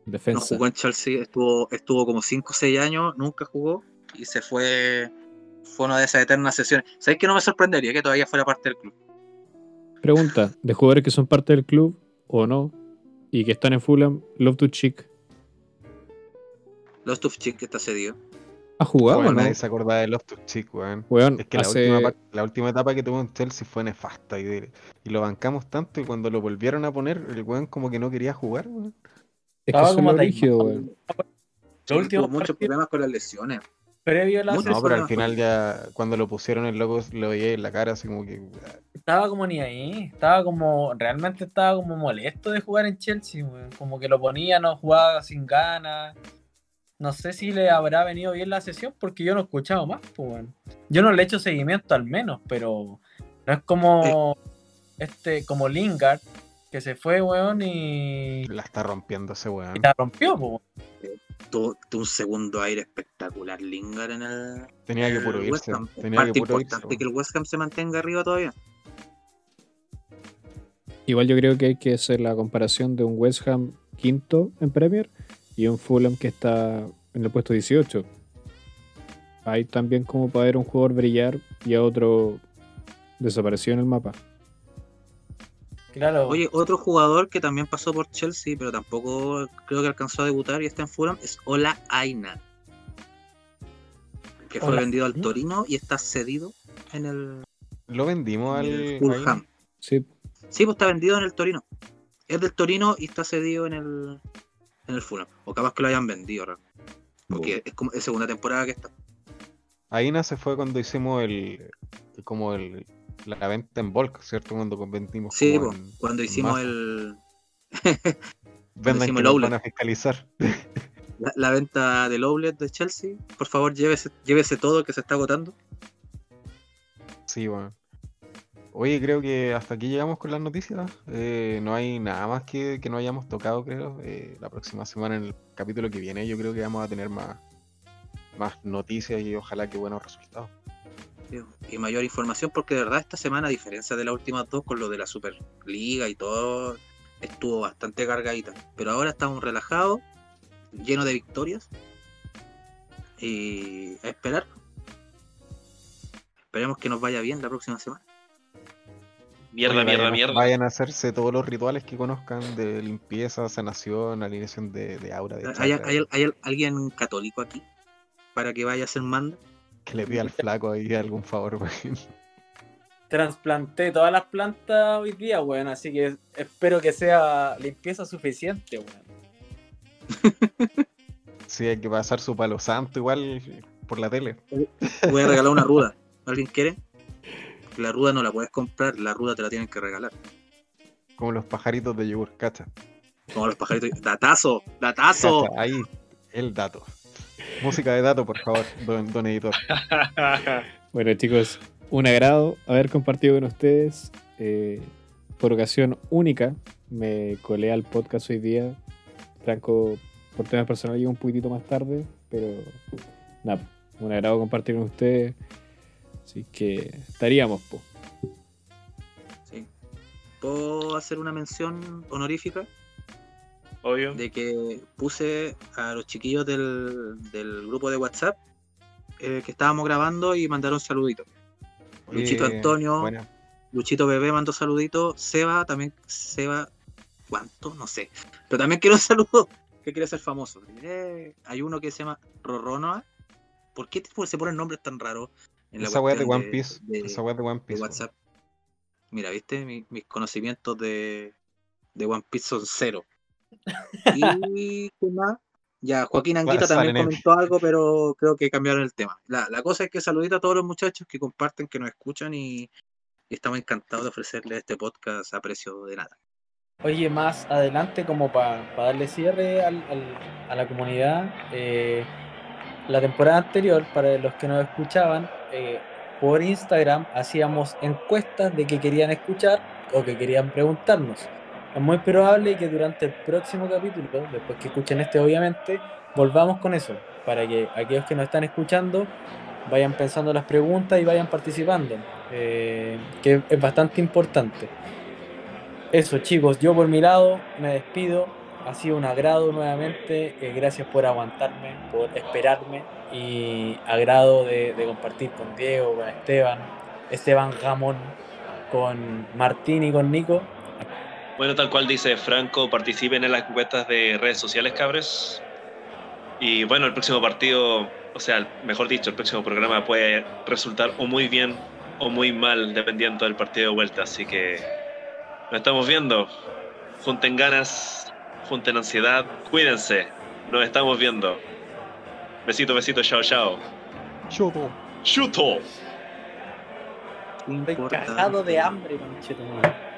Defensa. No jugó en Chelsea, estuvo, estuvo como 5 o 6 años, nunca jugó y se fue. Fue una de esas eternas sesiones. ¿Sabes que no me sorprendería que todavía fuera parte del club? Pregunta: ¿de jugadores que son parte del club o no? Y que están en Fulham, Love to Chick. Love to Chick está cedido. ¿Ha jugado bueno, Nadie se acordaba de Loftus Cheek, weón. Es que la, última, etapa que tuvo en Chelsea fue nefasta y, lo bancamos tanto y cuando lo volvieron a poner, el weón como que no quería jugar, weón. Es que como rígido, weón. tuvo muchos problemas con las lesiones. Previo a la No, pero al final ya, cuando lo pusieron el logo, lo veía en la cara así como que... Estaba como ni ahí, estaba como, realmente estaba como molesto de jugar en Chelsea, weón. Como que lo ponía, no jugaba sin ganas no sé si le habrá venido bien la sesión porque yo no he escuchado más. Pues, Yo no le he hecho seguimiento al menos, pero no es como este como Lingard que se fue, weón, y. La está rompiendo ese weón. la rompió, pues. Tuvo, un segundo aire espectacular Lingard en el. Tenía que puro irse. Tenía Parte que puro importante que el West Ham se mantenga arriba todavía. Igual yo creo que hay que hacer la comparación de un West Ham quinto en Premier y un Fulham que está en el puesto 18. Hay también como para ver un jugador brillar y a otro desapareció en el mapa. Claro. Oye, otro jugador que también pasó por Chelsea, pero tampoco creo que alcanzó a debutar y está en Fulham, es Ola Aina. Que fue vendido al Torino y está cedido en el. Lo vendimos al Fulham. Sí. Sí, pues está vendido en el Torino. Es del Torino y está cedido en el, en el Fulham. O capaz que lo hayan vendido, Porque es como es segunda temporada que está. Aina se fue cuando hicimos el como el la venta en bulk, ¿cierto? Cuando vendimos. Sí, cuando hicimos el. Vendan que el van a fiscalizar. La, venta del outlet de Chelsea, por favor, llévese, llévese todo que se está agotando. Sí, bueno. Oye, creo que hasta aquí llegamos con las noticias. Eh, no hay nada más que, que no hayamos tocado, creo. Eh, la próxima semana, en el capítulo que viene, yo creo que vamos a tener más, más noticias y ojalá que buenos resultados. Y mayor información, porque de verdad esta semana, a diferencia de las últimas dos, con lo de la Superliga y todo, estuvo bastante cargadita. Pero ahora estamos relajados, llenos de victorias. Y a esperar. Esperemos que nos vaya bien la próxima semana. Mierda, mierda, mierda. Vayan a hacerse todos los rituales que conozcan de limpieza, sanación, alineación de, de aura. De ¿Hay, hay, alguien católico aquí para que vaya a hacer manda? Que le pida al flaco ahí algún favor, Transplanté todas las plantas hoy día, weón, así que espero que sea limpieza suficiente, weón. sí, hay que pasar su palo santo igual por la tele. Voy a regalar una ruda. ¿Alguien quiere? La ruda no la puedes comprar, la ruda te la tienen que regalar. Como los pajaritos de yogur, cacha. Como los pajaritos. ¡Datazo! ¡Datazo! ahí, el dato. Música de dato, por favor, don, editor. bueno, chicos, un agrado haber compartido con ustedes. Eh, por ocasión única, me colé al podcast hoy día. Franco, por temas personales, llegó un poquitito más tarde, pero nada, un agrado compartir con ustedes. Así que estaríamos, po. Sí. ¿Puedo hacer una mención honorífica? Obvio. De que puse a los chiquillos del, grupo de WhatsApp eh, que estábamos grabando y mandaron saluditos. Luchito Antonio, Luchito Bebé mandó saluditos, Seba también, Seba, ¿cuánto? No sé. Pero también quiero un saludo que quiere ser famoso. Eh, hay uno que se llama Roronoa. ¿Por qué se ponen nombres tan raros? esa weá de One Piece. esa weá de One Piece. WhatsApp. Mira, viste, mis conocimientos de, de One Piece son cero. Y ¿qué más? Ya, Joaquín Anguita también comentó algo, pero creo que cambiaron el tema. La, cosa es que saludito a todos los muchachos que comparten, que nos escuchan y, estamos encantados de ofrecerles este podcast a precio de nada. Oye, más adelante, como para darle cierre al, a la comunidad, eh, la temporada anterior, para los que nos escuchaban, eh, por Instagram hacíamos encuestas de que querían escuchar o que querían preguntarnos. Es muy probable que durante el próximo capítulo, después que escuchen este obviamente, volvamos con eso, para que aquellos que nos están escuchando vayan pensando las preguntas y vayan participando, eh, que es bastante importante. Eso chicos, yo por mi lado me despido, ha sido un agrado nuevamente, eh, gracias por aguantarme, por esperarme y agrado de, compartir con Diego, con Esteban, Esteban Gamón, con Martín y con Nico. Bueno, tal cual dice Franco, participen en las encuestas de redes sociales, cabres. Y bueno, el próximo partido, o sea, mejor dicho, el próximo programa puede resultar o muy bien o muy mal, dependiendo del partido de vuelta. Así que nos estamos viendo. Junten ganas, junten ansiedad, cuídense. Nos estamos viendo. Besito, besito, chao, chao. Chuto. Chuto. Estoy cagado de hambre, conchetumare.